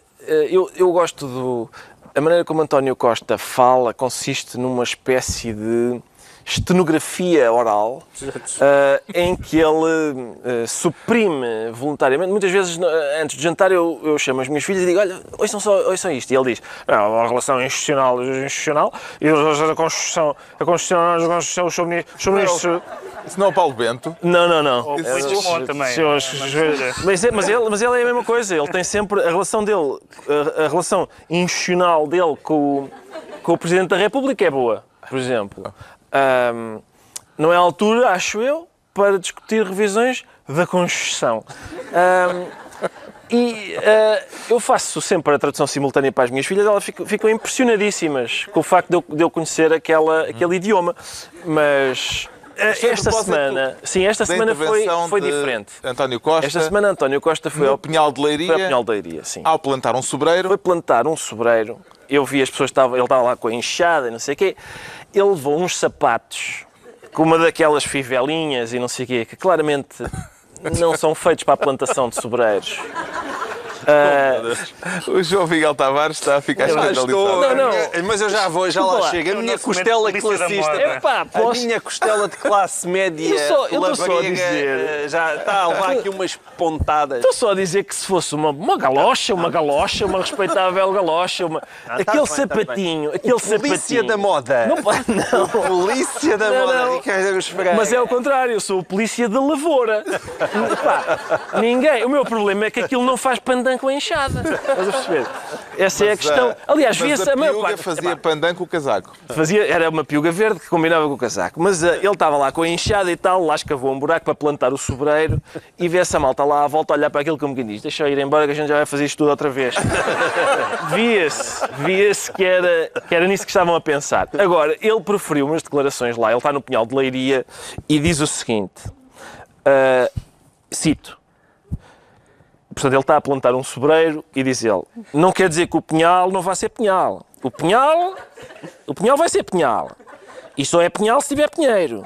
Eu, eu gosto do. A maneira como António Costa fala consiste numa espécie de estenografia oral uh, em que ele uh, suprime voluntariamente. Muitas vezes, antes de jantar, eu, eu chamo as minhas filhas e digo: Olha, ouçam só ouçam isto. E ele diz: Não, a relação institucional, institucional e a Constituição, a Constituição, a Constituição, os ministros. Isso não é o Paulo Bento? Não, não, não. Ou É, Puigdemont também. mas, é- mas ele, mas ele é a mesma coisa. Ele tem sempre a relação dele, a, a relação institucional dele com, com o Presidente da República é boa, por exemplo. Ahm, não é a altura, acho eu, para discutir revisões da Constituição. Ahm, e ah, eu faço sempre a tradução simultânea para as minhas filhas, elas ficam, ficam impressionadíssimas com o facto de eu, de eu conhecer aquela, aquele idioma. Mas a esta semana, sim, esta semana foi, foi de diferente. António Costa, Esta semana António Costa foi ao, Pinhal de Leiria, foi ao Pinhal da Iria, sim. ao plantar um sobreiro. Foi plantar um sobreiro. Eu vi as pessoas, estavam, ele estava lá com a enxada e não sei o quê. Ele levou uns sapatos com uma daquelas fivelinhas e não sei o quê, que claramente não são feitos para a plantação de sobreiros. O João Miguel Tavares está a ficar escandalizado. estou, Não, não. mas eu já vou, já lá lá. chego. A É minha costela polícia da classista. Epá, a posso- minha costela de classe média, Eu só- eu estou só a dizer- eh, já está a levar aqui umas pontadas. Estou só a dizer que se fosse uma, uma galocha, uma galocha, uma respeitável galocha, uma... aquele tá bem, tá sapatinho, aquele Polícia sapatinho. da moda. Não, pode- não. Polícia da Não, moda, não. Pereira. Mas é o contrário, eu sou o polícia de lavoura. Pá, ninguém. O meu problema é que aquilo não faz pandan com a enxada. Estás a perceber? Essa é a questão. Aliás, mas via-se a a maior piuga parte. fazia Epá, pandan com o casaco. fazia, era uma piuga verde que combinava com o casaco. Mas ah, ele estava lá com a enxada e tal, lá escavou um buraco para plantar o sobreiro e vê essa malta lá à volta a olhar para aquilo como quem diz: Deixa eu ir embora que a gente já vai fazer isto tudo outra vez. Via-se, via-se que era, que era nisso que estavam a pensar. Agora, ele preferiu umas declarações lá, ele está no Pinhal de Leiria e diz o seguinte: ah, cito. Portanto, ele está a plantar um sobreiro e diz ele: não quer dizer que o pinhal não vai ser pinhal. O pinhal, o pinhal vai ser pinhal. E só é pinhal se tiver pinheiro.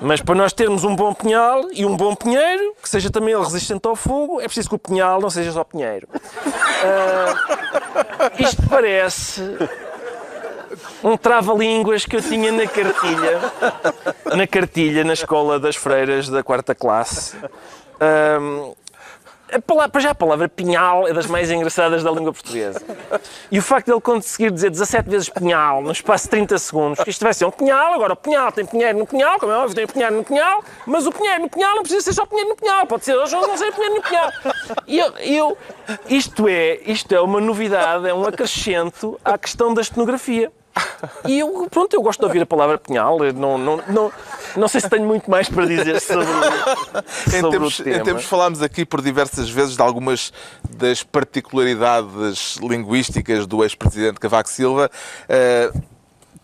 Mas para nós termos um bom pinhal e um bom pinheiro, que seja também resistente ao fogo, é preciso que o pinhal não seja só pinheiro. Ah, isto parece um trava-línguas que eu tinha na cartilha, na cartilha, na escola das freiras da quarta classe. Ahm, a palavra, para já a palavra pinhal é das mais engraçadas da língua portuguesa. E o facto de ele conseguir dizer 17 vezes pinhal no espaço de 30 segundos, isto vai ser um pinhal, agora o pinhal tem pinheiro no pinhal, como é óbvio, tem pinheiro no pinhal, mas o pinheiro no pinhal não precisa ser só pinheiro no pinhal, pode ser hoje não ser pinheiro no pinhal. E eu, eu- isto, é, isto é uma novidade, é um acrescento à questão da estenografia. E eu, pronto, eu gosto de ouvir a palavra pinhal, eu não, não, não, não sei se tenho muito mais para dizer sobre, Em sobre tempos, o tema. em tempos falámos aqui por diversas vezes de algumas das particularidades linguísticas do ex-presidente Cavaco Silva. Eh,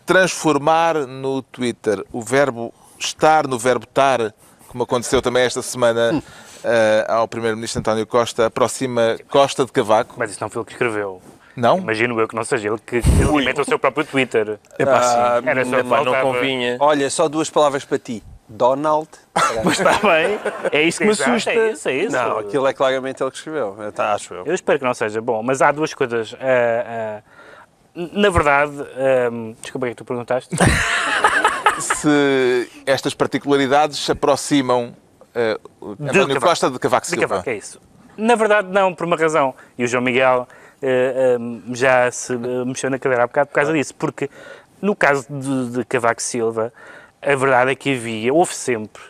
transformar no Twitter o verbo estar no verbo estar, como aconteceu também esta semana eh, ao primeiro-ministro António Costa, aproxima Costa de Cavaco. Mas isso não foi ele que escreveu. Não? Imagino eu que não seja ele que, alimenta o seu próprio Twitter. Epá, sim. Era só Epá, não convinha. Olha, só duas palavras para ti. Donald. Mas está bem, é isso que me Exato, assusta. É isso, é isso. Não, aquilo é claramente ele que escreveu. Tá, acho eu. Eu espero que não seja bom, mas há duas coisas. ah, ah, na verdade, ah, desculpa o que é que tu perguntaste. Se estas particularidades se aproximam eh, António Cavaco. Costa de Cavaco De Silva. Cavaco, é isso. Na verdade, não, por uma razão. E o João Miguel já se eh, mexeu na cadeira há bocado por causa disso. Porque no caso de, de Cavaco Silva, a verdade é que havia, houve sempre,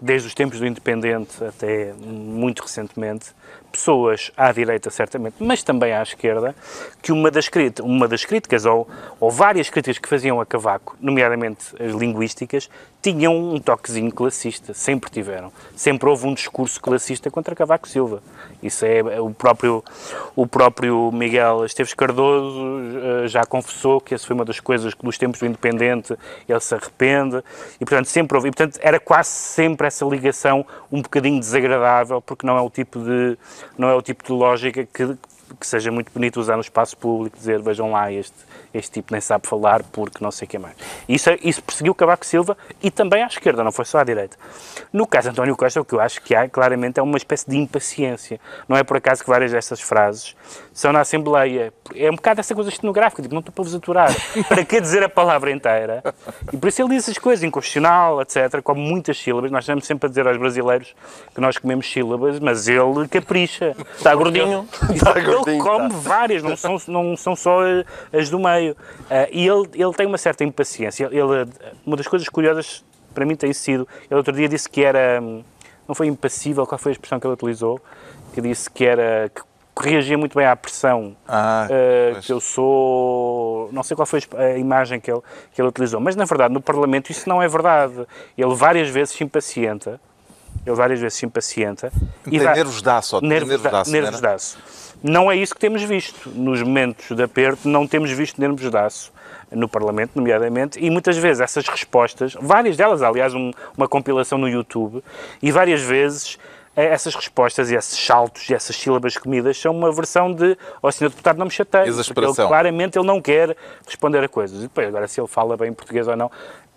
desde os tempos do Independente até muito recentemente, pessoas à direita, certamente, mas também à esquerda, que uma das, uma das críticas, ou, ou várias críticas que faziam a Cavaco, nomeadamente as linguísticas, tinham um toquezinho classista, sempre tiveram. Sempre houve um discurso classista contra Cavaco Silva. Isso é o próprio, o próprio Miguel Esteves Cardoso eh, já confessou que essa foi uma das coisas que nos tempos do Independente ele se arrepende e portanto sempre houve, e, portanto era quase sempre essa ligação um bocadinho desagradável porque não é o tipo de não é o tipo de lógica que que seja muito bonito usar no espaço público, dizer, vejam lá, este, este tipo nem sabe falar porque não sei o que mais. Isso, isso perseguiu Cavaco Silva e também à esquerda, não foi só à direita. No caso de António Costa, o que eu acho que há claramente é uma espécie de impaciência. Não é por acaso que várias dessas frases são na Assembleia. É um bocado essa coisa estenográfica, tipo, não estou para vos aturar. para que dizer a palavra inteira? E por isso ele diz essas coisas, inconstitucional, etc., com muitas sílabas. Nós estamos sempre a dizer aos brasileiros que nós comemos sílabas, mas ele capricha. Está gordinho. Está Ele gordinho, come tá. várias, não são, não são só as do meio. Ah, e ele, ele tem uma certa impaciência. Ele, uma das coisas curiosas para mim tem sido. Ele outro dia disse que era. hum, Não foi impassível, qual foi a expressão que ele utilizou? Que disse que era. que reagia muito bem à pressão. Ah, pois. que eu sou. Não sei qual foi a imagem que ele, que ele utilizou. Mas na verdade, no Parlamento, isso não é verdade. Ele várias vezes se impacienta. Ele várias vezes se impacienta. Tem vai- nervos de aço, nervos, nervos não de aço. Não é isso que temos visto. Nos momentos de aperto, não temos visto nervos de aço no Parlamento, nomeadamente, e muitas vezes essas respostas, várias delas, aliás, um- uma compilação no YouTube, e várias vezes essas respostas e esses saltos e essas sílabas comidas são uma versão de ó senhor deputado não me chateie, porque ele, claramente ele não quer responder a coisas. E depois, agora se ele fala bem português ou não,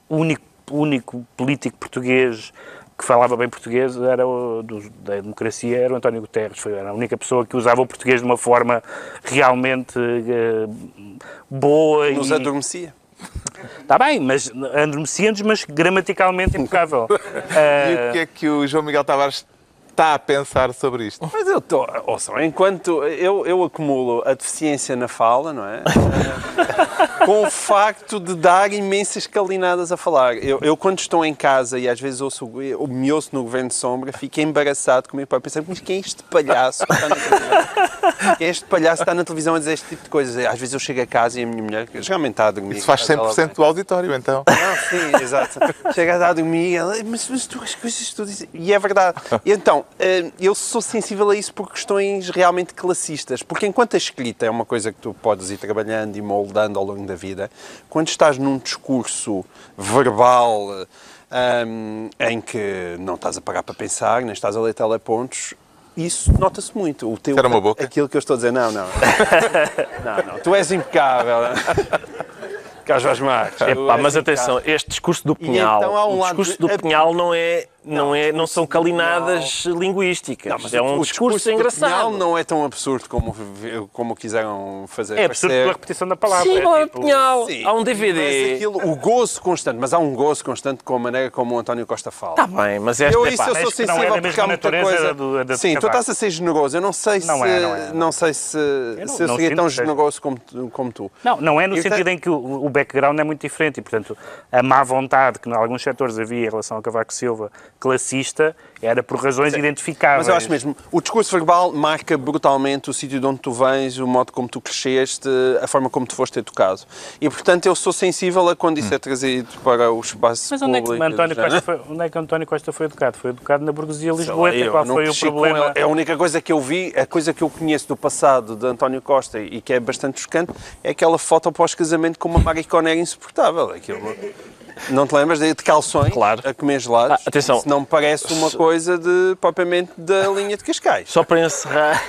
o único, único político português que falava bem português era o, do- da democracia era o António Guterres. Foi era a única pessoa que usava o português de uma forma realmente eh, boa Nos e adormecia. está bem, mas adormecia-nos, mas gramaticalmente impecável. E Eh, o que é que o João Miguel Tavares está a pensar sobre isto? Mas eu estou. Ouçam, enquanto eu, eu acumulo a deficiência na fala, não é? Com o facto de dar imensas calinadas a falar. Eu, eu, quando estou em casa e às vezes ouço, o- eu me ouço no Governo de Sombra, fico embaraçado comigo para pensar, mas quem é este palhaço que está na televisão? Quem é este palhaço que está na televisão a dizer este tipo de coisas? Às vezes eu chego a casa e a minha mulher, geralmente está a dormir. Isso faz ela- 100% do auditório, então. não, sim, exato. Chega a dormir e ela, mas, mas tu as coisas que tu dizes. E é verdade. E então, eu sou sensível a isso por questões realmente classistas. Porque enquanto a escrita é uma coisa que tu podes ir trabalhando e moldando ao longo da vida, quando estás num discurso verbal eh, um, em que não estás a parar para pensar, nem estás a ler telepontos, isso nota-se muito. O teu, era uma boca? Aquilo que eu estou a dizer, não, não. não, não. Tu és impecável. Carlos Vaz Marques. Epá, mas atenção, este discurso do Pinhal, então um o discurso de- do Pinhal não é, não é, não são calinadas linguísticas. mas é um o discurso, do engraçado. Não é tão absurdo como, como quiseram fazer é absurdo pela repetição da palavra. Sim, é não é tipo- Pinhal. Sim, Há um Mas DVD. aquilo, o gozo constante, mas há um gozo constante com a maneira como o António Costa fala. Está bem, mas esta eu é isso eu sou não é sensível da porque há muita natureza coisa. do- da de Sim, tu estás a ser generoso. Eu não sei se Não é, não é, não. sei se, não- se eu não seria sinto tão generoso como, tu- como tu. Não, não é no E, sentido em que o, o background é muito diferente e, portanto, a má vontade que em alguns setores havia em relação a Cavaco Silva classista era por razões identificáveis. Mas eu acho mesmo, o discurso verbal marca brutalmente o sítio de onde tu vens, o modo como tu cresceste, a forma como tu foste educado. E, portanto, eu sou sensível a quando isso é trazido para o espaço Mas onde é, que. António. Costa foi, onde é que António Costa foi educado? Foi educado na burguesia lá, lisboeta. eu Qual não foi o problema? É a única coisa que eu vi, a coisa que eu conheço do passado de António Costa e que é bastante chocante, é aquela foto pós-casamento com uma mariconera insuportável. Aquilo. Não te lembras de de calções Claro. a comer gelados? Ah, atenção. Isso não me parece uma coisa de, propriamente da linha de Cascais. Só para encerrar,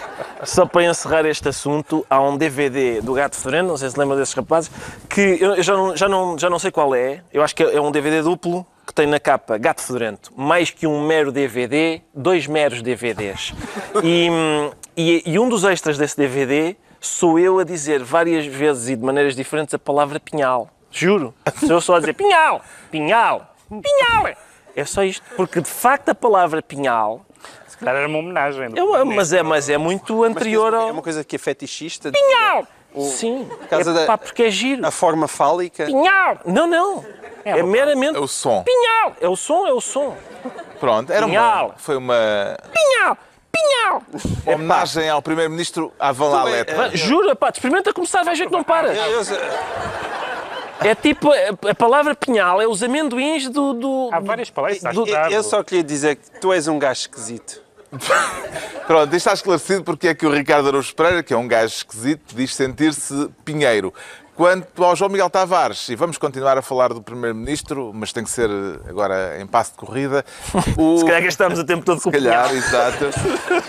só para encerrar este assunto, há um DVD do Gato Fedorento, não sei se lembra desses rapazes, que eu já não, já, não, já não sei qual é, eu acho que é um DVD duplo que tem na capa Gato Fedorento, mais que um mero DVD, dois meros DVDs. E, e, e um dos extras desse DVD sou eu a dizer várias vezes e de maneiras diferentes a palavra pinhal. Juro. Sou eu só a dizer pinhal, pinhal, pinhal. É só isto, porque de facto a palavra pinhal Se calhar era uma homenagem. é uma- mas, é, mas é muito anterior É ao. uma coisa que é fetichista. Pinhal! Sim, causa é, da- pá, porque é giro. A forma fálica. Pinhal! Não, não. É, uma- meramente. É o som. Pinhal! É o som, é o som. Pronto, era uma, Pinhal. foi uma Pinhal! Pinhal! homenagem ao Primeiro-Ministro à Tu é- Letra. Vai, Jura, pá, experimenta começar, veja que não para. Eu- eu sei- É tipo, a, palavra pinhal é os amendoins do. do Há várias palavras. Do- estudado. eu só queria dizer que tu és um gajo esquisito. Pronto, isto está esclarecido porque é que o Ricardo Araújo Pereira, que é um gajo esquisito, diz sentir-se pinheiro. Quanto ao João Miguel Tavares, e vamos continuar a falar do Primeiro-Ministro, mas tem que ser agora em passo de corrida. O... Se calhar gastamos o tempo todo com Se o pinhal. calhar, exato.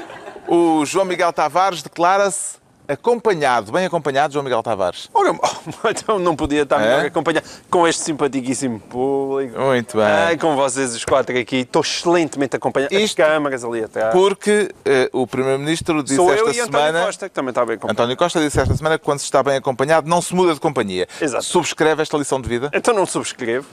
O João Miguel Tavares declara-se acompanhado, bem acompanhado, João Miguel Tavares? Ora, então não podia estar melhor É? acompanhado com este simpaticíssimo público. Muito bem. Ai, com vocês os quatro aqui. Estou excelentemente acompanhado. Isto- As câmaras ali atrás. Porque eh, o Primeiro-Ministro disse Sou esta eu e António semana... Costa, que também está bem acompanhado. António Costa disse esta semana que quando se está bem acompanhado não se muda de companhia. Exato. Subscreve esta lição de vida? Então não subscrevo.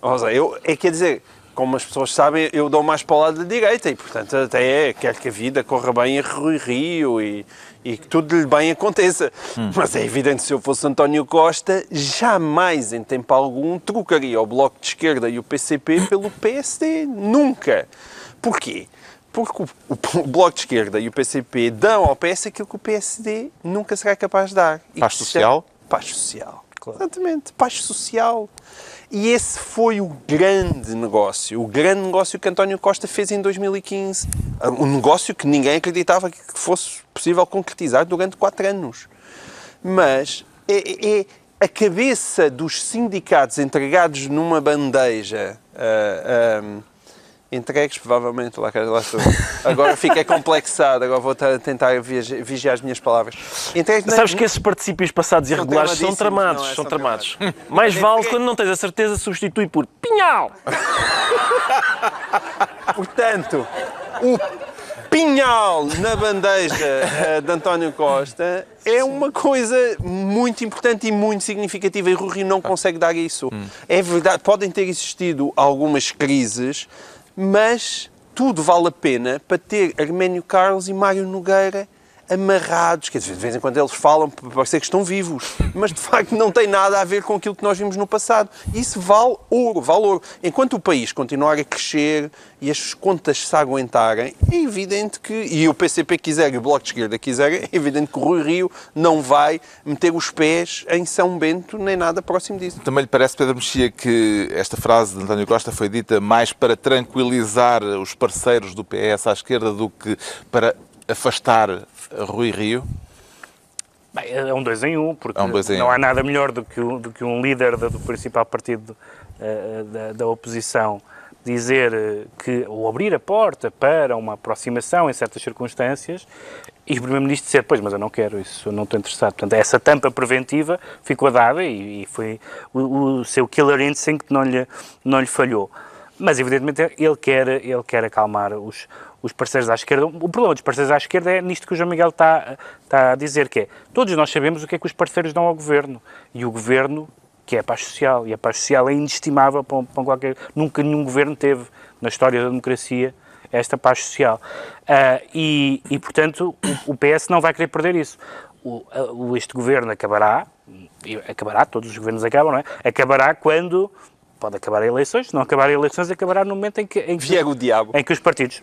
Ou seja, eu, é quer dizer, como as pessoas sabem, eu dou mais para o lado da direita e, portanto, até quero que a vida corra bem a Rui Rio e, e que tudo lhe bem aconteça. Mas é evidente se eu fosse António Costa, jamais em tempo algum trocaria o Bloco de Esquerda e o PCP pelo PSD. Nunca. Porquê? Porque o, o- o Bloco de Esquerda e o PCP dão ao PS aquilo que o PSD nunca será capaz de dar. Paz social? chama Paz social. Exatamente, paz social. E esse foi o grande negócio, o grande negócio que António Costa fez em 2015. Um negócio que ninguém acreditava que fosse possível concretizar durante quatro anos. Mas é, é a cabeça dos sindicatos entregados numa bandeja. ah, ah, Entregues, provavelmente, lá, lá estou. Agora fiquei complexado, agora vou ta- tentar vigiar as minhas palavras. Entregues na- Sabes que esses particípios passados São irregulares são tramadíssimos, tramados, não é? são São tramados. Mais vale quando não tens a certeza substitui por pinhal. Portanto, o pinhal na bandeja eh, de António Costa é uma coisa muito importante e muito significativa e o Rio não consegue dar isso. É verdade, podem ter existido algumas crises, mas tudo vale a pena para ter Arménio Carlos e Mário Nogueira amarrados, quer dizer, de vez em quando eles falam para parecer que estão vivos, mas de facto não tem nada a ver com aquilo que nós vimos no passado. Isso vale ouro, vale ouro. Enquanto o país continuar a crescer e as contas se aguentarem, é evidente que, e o PCP quiser e o Bloco de Esquerda quiser, é evidente que o Rui Rio não vai meter os pés em São Bento nem nada próximo disso. Também lhe parece, Pedro Mexia, que esta frase de António Costa foi dita mais para tranquilizar os parceiros do PS à esquerda do que para afastar Rui Rio? Bem, é um dois em um, porque É um em não um. há nada melhor do que, um- do que um líder do, do principal partido eh, da, da oposição dizer eh, que, ou abrir a porta para uma aproximação em certas circunstâncias e o Primeiro-Ministro dizer, pois, mas eu não quero isso, eu não estou interessado. Portanto, essa tampa preventiva ficou dada e, e foi o, o seu killer instinct não lhe, não lhe falhou. Mas, evidentemente, ele quer, ele quer acalmar os, os parceiros à esquerda. O problema dos parceiros à esquerda é nisto que o João Miguel está, está a dizer, que é, todos nós sabemos o que é que os parceiros dão ao Governo. E o Governo, que é a paz social, e a paz social é inestimável para, um- para qualquer... Nunca nenhum Governo teve, na história da democracia, esta paz social. Ah, e, e, portanto, o, o PS não vai querer perder isso. O, a- o- este Governo acabará, acabará, todos os governos acabam, não é? Acabará quando... Pode acabar eleições, se não acabar eleições, acabará no momento em que, em que, Vier o diabo. em que os partidos.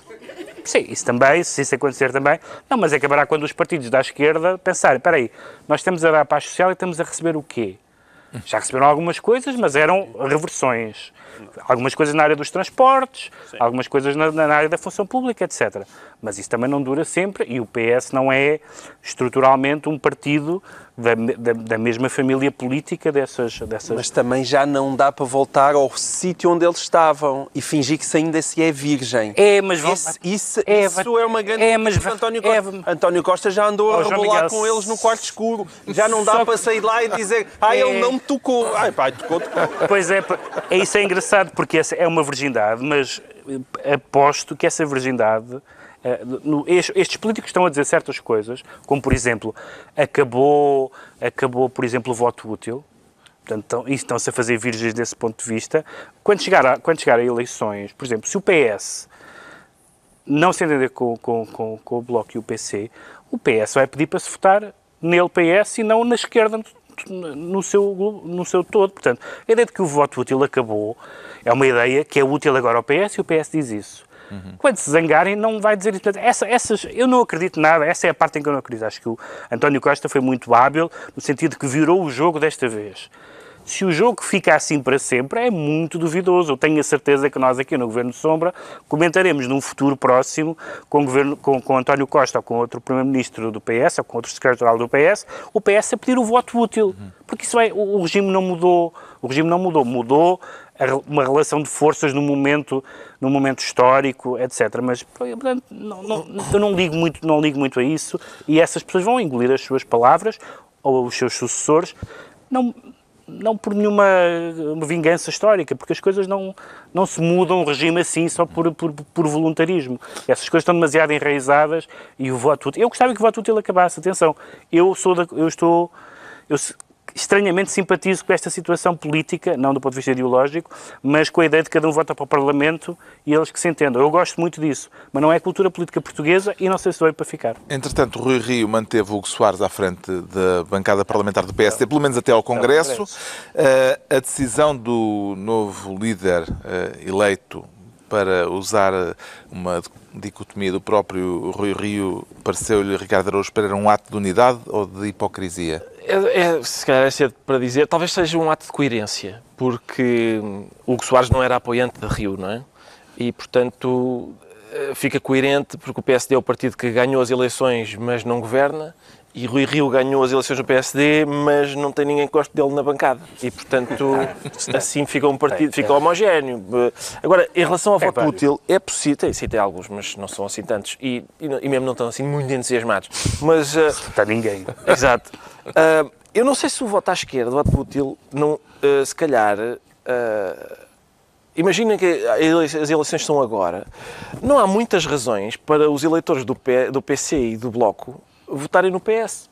Sim, isso também, se isso acontecer também. Não, mas acabará quando os partidos da esquerda pensarem: espera aí, nós estamos a dar paz social e estamos a receber o quê? Já receberam algumas coisas, mas eram reversões. Algumas coisas na área dos transportes, algumas coisas na, na área da função pública, etc. Mas isso também não dura sempre e o PS não é estruturalmente um partido da, da, da mesma família política dessas. dessas Mas também já não dá para voltar ao sítio onde eles estavam e fingir que se ainda se é virgem. É, mas vão- Esse- isso, é, isso é uma grande é, mas António Costa. é- António Costa já andou Oh, a rebolar com eles no quarto escuro. Já não dá só para sair lá e dizer ah, ele É. não me tocou. Ai pá, tocou, tocou. Pois é, é isso é engraçado porque essa é uma virgindade, mas eh, aposto que essa virgindade estes, estes políticos estão a dizer certas coisas, como por exemplo, acabou, acabou por exemplo, o voto útil. Portanto, estão- estão-se a fazer virgens desse ponto de vista. Quando chegar, a, quando chegar a eleições, por exemplo, se o PS não se entender com, com, com, com o Bloco e o PC, o PS vai pedir para se votar nele PS e não na esquerda no seu, no seu todo. Portanto, a ideia de que o voto útil acabou é uma ideia que é útil agora ao PS e o PS diz isso. Quando se zangarem, não vai dizer isso. Essa, essas, eu não acredito nada, essa é a parte em que eu não acredito. Acho que o António Costa foi muito hábil, no sentido que virou o jogo desta vez. Se o jogo fica assim para sempre, é muito duvidoso. Eu tenho a certeza que nós aqui no Governo de Sombra comentaremos num futuro próximo com o, governo, com, com António Costa ou com outro Primeiro-Ministro do PS ou com outro Secretário-Geral do PS, o PS a pedir o voto útil. Porque isso é, o, o regime não mudou, o regime não mudou, mudou uma relação de forças no momento, no momento histórico, etc. Mas portanto, não, não, eu não ligo, muito, não ligo muito a isso e essas pessoas vão engolir as suas palavras ou os seus sucessores, não, não por nenhuma vingança histórica, porque as coisas não, não se mudam o regime assim só por, por, por voluntarismo. Essas coisas estão demasiado enraizadas e o voto útil. Eu gostava que o voto útil acabasse, atenção, eu sou da, eu estou. Eu, estranhamente simpatizo com esta situação política, não do ponto de vista ideológico, mas com a ideia de que cada um vota para o Parlamento e eles que se entendam. Eu gosto muito disso, mas não é a cultura política portuguesa e não sei se veio para ficar. Entretanto, Rui Rio manteve Hugo Soares à frente da bancada parlamentar do PSD, pelo menos até ao Congresso. Uh, a decisão do novo líder uh, eleito para usar uma dicotomia do próprio Rui Rio, pareceu-lhe Ricardo Araújo Pereira um ato de unidade ou de hipocrisia? É, é, se calhar é cedo para dizer, talvez seja um ato de coerência, porque Hugo Soares não era apoiante de Rio, não é? E, portanto, eh, fica coerente porque o PSD é o partido que ganhou as eleições, mas não governa, e Rui Rio ganhou as eleições no PSD, mas não tem ninguém que goste dele na bancada. E, portanto, assim fica um partido, fica homogéneo. Agora, em relação ao voto útil, é possível, citei alguns, mas não são assim tantos, e, e, mesmo não estão assim muito entusiasmados. Mas, uh, Está ninguém. Exato. Uh, eu não sei se o voto à esquerda, o voto útil, não, uh, se calhar. Uh, Imaginem que as eleições são agora. Não há muitas razões para os eleitores do, P, do PC e do Bloco votarem no PS.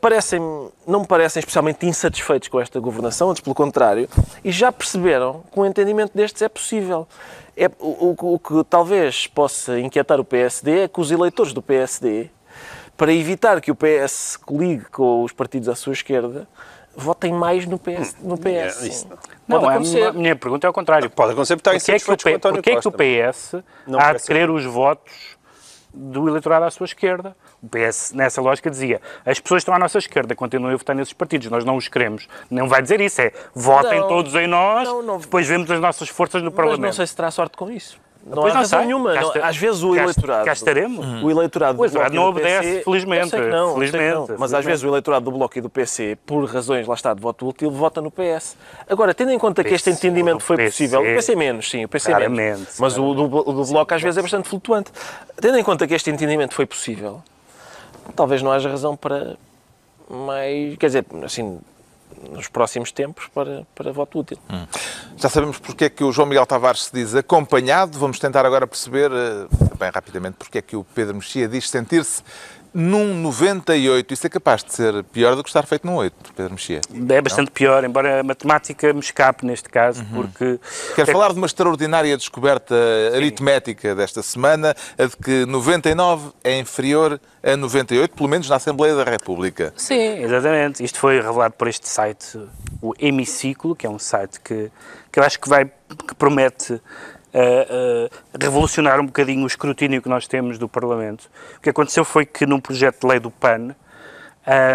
Parecem, não me parecem especialmente insatisfeitos com esta governação, antes pelo contrário, e já perceberam que um entendimento destes é possível. É, o, o, o que talvez possa inquietar o PSD é que os eleitores do PSD para evitar que o PS coligue com os partidos à sua esquerda, votem mais no PS. No PS. É, não, não é a minha pergunta é ao contrário. Pode acontecer porque está insatisfeitos com António Porquê é que o PS não há de querer os votos do eleitorado à sua esquerda? O PS, nessa lógica, dizia as pessoas estão à nossa esquerda, continuem a votar nesses partidos, nós não os queremos. Não vai dizer isso, é votem não, todos em nós, não, não, depois vemos as nossas forças no Parlamento. Mas não sei se terá sorte com isso. Não pois há razão nenhuma. Não, às vezes o eleitorado. Cá estaremos. O eleitorado do Bloco não obedece, PC, felizmente. Não, felizmente, não. Mas felizmente. às vezes o eleitorado do Bloco e do PC, por razões, lá está, de voto útil, vota no PS. Agora, tendo em conta que este entendimento foi possível, o PC menos, sim, o PC menos. Mas o do, o do Bloco às vezes é bastante flutuante. Tendo em conta que este entendimento foi possível, talvez não haja razão para mais. Quer dizer, assim, nos próximos tempos para, para voto útil. Hum. Já sabemos porque é que o João Miguel Tavares se diz acompanhado. Vamos tentar agora perceber, eh, bem rapidamente, porque é que o Pedro Mexia diz sentir-se num 98. Isso é capaz de ser pior do que estar feito num 8, Pedro Mexia. É bastante não? pior, embora a matemática me escape neste caso, uhum. porque... Quero é... falar de uma extraordinária descoberta Sim. aritmética desta semana, a de que 99 é inferior a 98, pelo menos na Assembleia da República. Sim, exatamente. Isto foi revelado por este site, o Hemiciclo, que é um site que, que eu acho que vai, que promete uh, revolucionar um bocadinho o escrutínio que nós temos do Parlamento. O que aconteceu foi que num projeto de lei do PAN,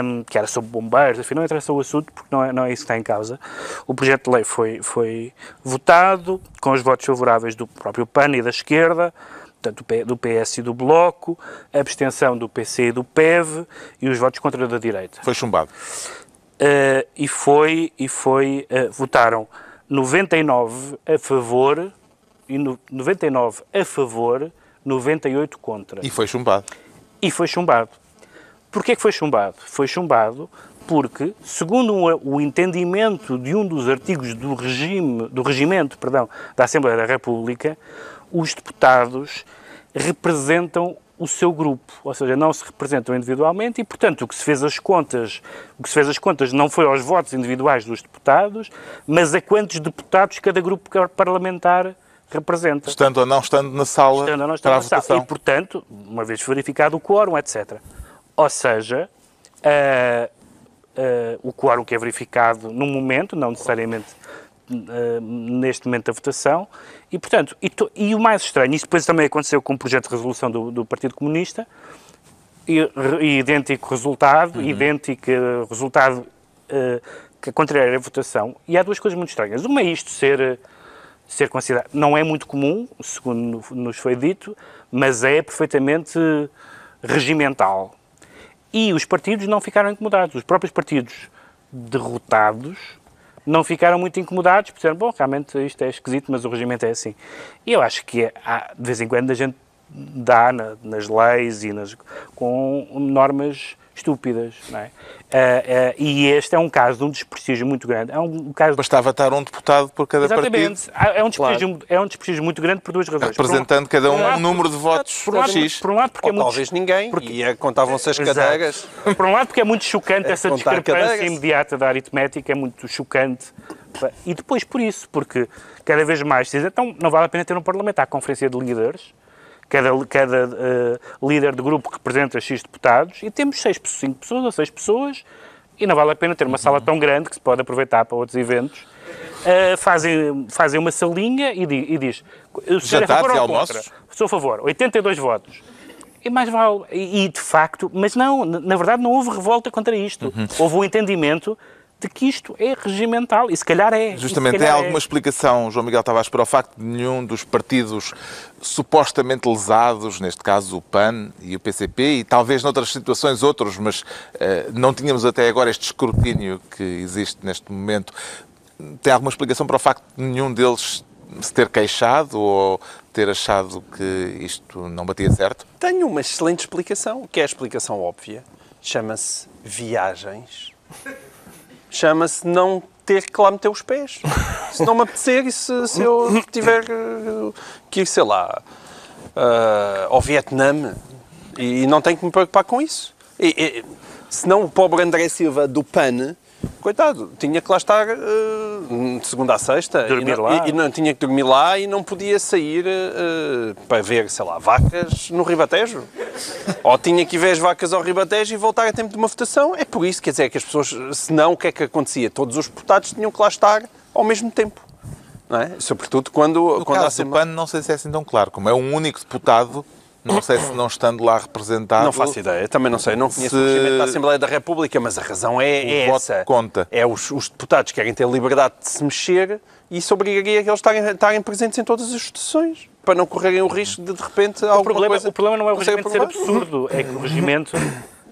um, que era sobre bombeiros, enfim, não interessa o assunto porque não é, não é isso que está em causa. O projeto de lei foi, foi votado com os votos favoráveis do próprio PAN e da esquerda, portanto, do PS e do Bloco, a abstenção do PC e do PEV e os votos contra da direita. Foi chumbado. Uh, e foi, e foi uh, votaram 99 a favor 99 a favor, 98 contra. E foi chumbado. E foi chumbado. Porquê que foi chumbado? Foi chumbado porque, segundo o entendimento de um dos artigos do regime, do regimento, perdão, da Assembleia da República, os deputados representam o seu grupo, ou seja, não se representam individualmente e, portanto, o que se fez as contas, o que se fez as contas não foi aos votos individuais dos deputados, mas a quantos deputados cada grupo parlamentar representa. Estando ou não estando na sala estando ou não estando na sala. E, portanto, uma vez verificado o quórum, etc. Ou seja, uh, uh, o quórum que é verificado no momento, não necessariamente uh, neste momento da votação, e, portanto, e, to, e, o mais estranho, isso depois também aconteceu com o projeto de resolução do, do Partido Comunista, e, e idêntico resultado, uhum. idêntico resultado que contraria a votação, e há duas coisas muito estranhas. Uma é isto ser ser considerado. Não é muito comum, segundo nos foi dito, mas é perfeitamente regimental. E os partidos não ficaram incomodados. Os próprios partidos derrotados não ficaram muito incomodados, disseram, bom, realmente isto é esquisito, mas o regimento é assim. E eu acho que há, de vez em quando a gente dá na, nas leis e nas, com normas estúpidas, não é? Uh, uh, e este é um caso de um desprestígio muito grande. É um caso Bastava estar um deputado por cada Exatamente. partido. É um, desprestígio, é um desprestígio muito grande por duas razões. Representando cada um um número de votos por um lado, X. por um lado porque Ou é muito talvez ninguém, porque- e é, contavam-se as Exato. cadeiras. Por um lado, porque é muito chocante essa contar discrepância cadeiras. imediata da aritmética, é muito chocante. E depois por isso, porque cada vez mais se diz, então não vale a pena ter um parlamento. Há a conferência de líderes, cada, cada eh, líder de grupo representa X deputados, e temos seis, cinco pessoas ou seis pessoas, e não vale a pena ter uma sala tão grande que se pode aproveitar para outros eventos. Eh, fazem, fazem uma salinha e, di- e diz: o senhor é favor ou contra? almoços? Sou a favor, 82 votos. E mais vale. E, e, de facto, mas não, na verdade não houve revolta contra isto. Uhum. Houve o entendimento de que isto é regimental. E se calhar é. Justamente, tem calhar alguma é. explicação, João Miguel Tavares, para o facto de nenhum dos partidos supostamente lesados, neste caso o PAN e o PCP, e talvez noutras situações outros, mas eh, não tínhamos até agora este escrutínio que existe neste momento, tem alguma explicação para o facto de nenhum deles se ter queixado ou ter achado que isto não batia certo? Tenho uma excelente explicação, que é a explicação óbvia. Chama-se viagens. Chama-se não ter que lá meter os pés. Se não me apetecer e se, se eu tiver eh, que ir, sei lá, ah, ao Vietnã e não tenho que me preocupar com isso. E, e, senão o pobre André Silva do PAN, coitado, tinha que lá estar eh, de segunda a sexta. Dormir e não, lá. E, e não tinha que dormir lá e não podia sair eh, para ver, sei lá, vacas no Ribatejo. Ou tinha que ir ver as vacas ao Ribatejo e voltar a tempo de uma votação. É por isso, quer dizer, que as pessoas, senão o que é que acontecia? Todos os deputados tinham que lá estar ao mesmo tempo. Não é? Sobretudo quando, No quando a caso do Assembleia... PAN, não sei se é assim tão claro. Como é um único deputado, não sei se não estando lá representado... Não faço ideia, também não sei, não conheço Se- o regimento da Assembleia da República, mas a razão é, O é voto essa. conta. É os, os deputados querem ter liberdade de se mexer e isso obrigaria a que eles estarem, estarem presentes em todas as votações, para não correrem o risco de, de repente, O problema, coisa... o problema não é o regimento ser aprovar. absurdo, é que o regimento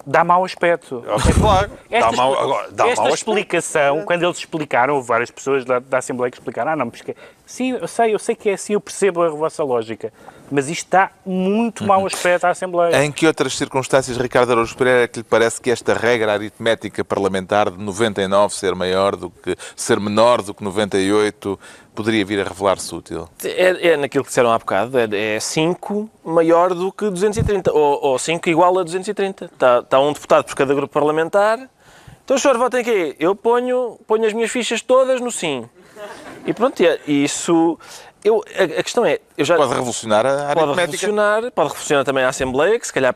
dá mau aspecto. Claro, dá Esta, mal, expli- agora, dá esta mau aspecto. explicação, quando eles explicaram, houve várias pessoas da, da Assembleia que explicaram, ah não, porque... sim, eu sei, eu sei que é assim, eu percebo a vossa lógica, mas isto dá muito mau aspecto à Assembleia. Em que outras circunstâncias, Ricardo Araújo Pereira, é que lhe parece que esta regra aritmética parlamentar de 99 ser maior do que ser menor do que 98 poderia vir a revelar-se útil? É, é naquilo que disseram há bocado, é 5 maior do que 230, ou 5 igual a 230. Está, está um deputado por cada grupo parlamentar. Então, senhor, votem aqui. Eu ponho, ponho as minhas fichas todas no sim. E pronto, e é- e isso... Eu, a, a questão é... Eu já, Pode revolucionar a pode aritmética? revolucionar, pode revolucionar também a Assembleia, que se calhar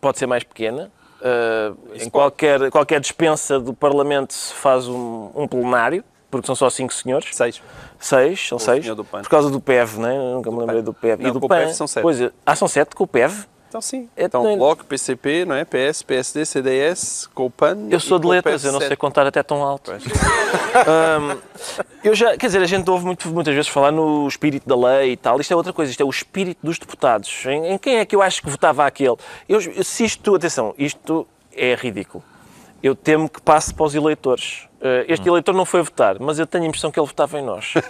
pode ser mais pequena. Uh, em qualquer, qualquer dispensa do Parlamento se faz um, um plenário, porque são só cinco senhores. Seis. Seis, são seis. do PAN. Por causa do PEV, é? Eu Nunca me lembrei do PEV. Não, e do PAN. PEV são sete. Pois é. Ah, são sete com o PEV? Então sim. É, então não é- Bloco, PCP, não é? PS, PSD, CDS, com o PAN... Eu sou de letras, eu não sei PS7. contar até tão alto. Hum, eu já, quer dizer, a gente ouve muito- muitas vezes falar no espírito da lei e tal. Isto é outra coisa, isto é o espírito dos deputados. Em, em quem é que eu acho que votava aquele? Eu, se isto, atenção, isto é ridículo. Eu temo que passe para os eleitores. Uh, este eleitor não foi votar, mas eu tenho a impressão que ele votava em nós.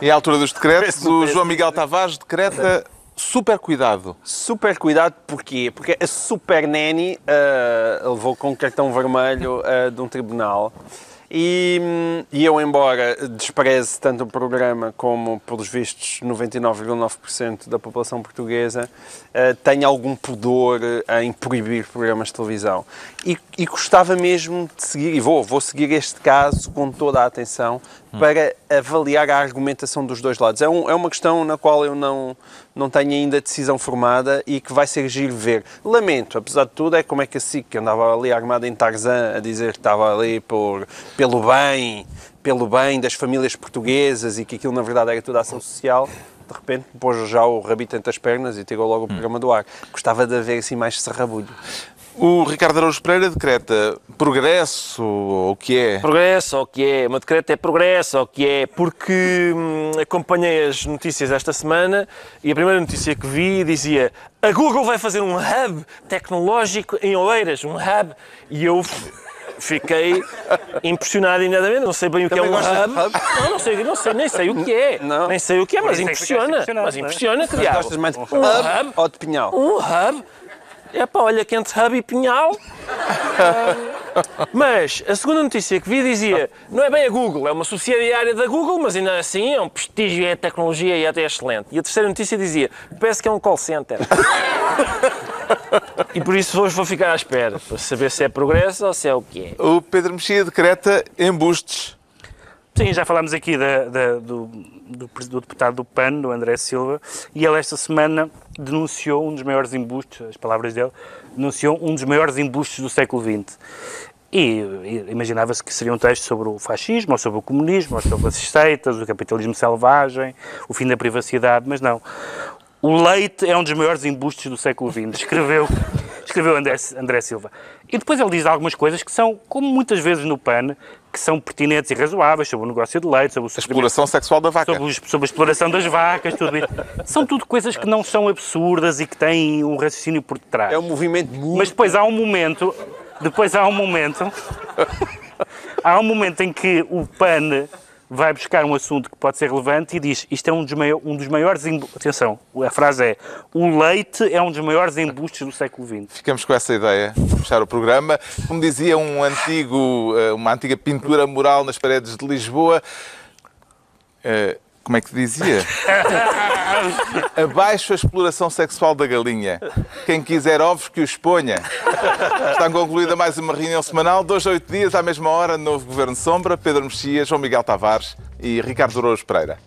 E à altura dos decretos, o João Miguel Tavares decreta super cuidado. Super cuidado, porquê? Porque a Super Nanny ah, levou com um cartão vermelho ah, de um tribunal. E, e eu, embora despreze tanto o programa como, pelos vistos, 99,9% da população portuguesa, ah, tenho algum pudor em proibir programas de televisão. E, e gostava mesmo de seguir, e vou, vou seguir este caso com toda a atenção, para avaliar a argumentação dos dois lados. É, um- é uma questão na qual eu não, não tenho ainda decisão formada e que vai ser giro ver. Lamento, apesar de tudo, é como é que a SIC, que andava ali armada em Tarzan, a dizer que estava ali por, pelo bem, pelo bem das famílias portuguesas e que aquilo na verdade era toda ação social, de repente pôs já o rabito entre as pernas e tirou logo o programa do ar. Gostava de haver assim mais serrabulho. O Ricardo Araújo Pereira decreta progresso, ou o que é? Progresso, ou o que é? O meu decreto é progresso, ou o que é? Porque hum, acompanhei as notícias esta semana e a primeira notícia que vi dizia a Google vai fazer um hub tecnológico em Oeiras, um hub. E eu, fiquei impressionado imediatamente. Não sei bem o que é um Também hub. de hub? Não, não sei, não sei, nem sei o que é. Não. Nem sei o que é, mas é impressiona. Mas é? impressiona, que Mas diabo. gostas mais de Um hub hub? ou de pinhal? Um hub? É pá, olha que entre hub e pinhal. Mas a segunda notícia que vi dizia: não é bem a Google, é uma subsidiária da Google, mas ainda assim é um prestígio, é tecnologia e é até excelente. E a terceira notícia dizia: parece que é um call center. e por isso hoje vou ficar à espera, para saber se é progresso ou se é o que é. O Pedro Mexia decreta embustes. Sim, já falámos aqui da- da- do, do, do deputado do PAN, do André Silva, e ele esta semana denunciou um dos maiores embustes, as palavras dele, denunciou um dos maiores embustes do século XX. E, e imaginava-se que seria um texto sobre o fascismo, ou sobre o comunismo, ou sobre as seitas, o capitalismo selvagem, o fim da privacidade, mas não. O leite é um dos maiores embustes do século XX, escreveu, escreveu André, André Silva. E depois ele diz algumas coisas que são, como muitas vezes no PAN, que são pertinentes e razoáveis sobre o negócio de leite, sobre o sofrimento Exploração sexual da vaca. sobre, os- sobre a exploração das vacas, tudo isso. São tudo coisas que não são absurdas e que têm um raciocínio por detrás. É um movimento muito. Mas depois há um momento, depois há um momento, há um momento em que o PAN vai buscar um assunto que pode ser relevante e diz isto é um dos, maio- um dos maiores, atenção, a frase é o leite é um dos maiores embustes do século XX. Ficamos com essa ideia, de fechar o programa. Como dizia um antigo, eh, uma antiga pintura mural nas paredes de Lisboa, eh, como é que dizia? Abaixo a exploração sexual da galinha. Quem quiser ovos, que os ponha. Está concluída mais uma reunião semanal, dois a oito dias, à mesma hora, novo Governo Sombra, Pedro Mexia, João Miguel Tavares e Ricardo Douros Pereira.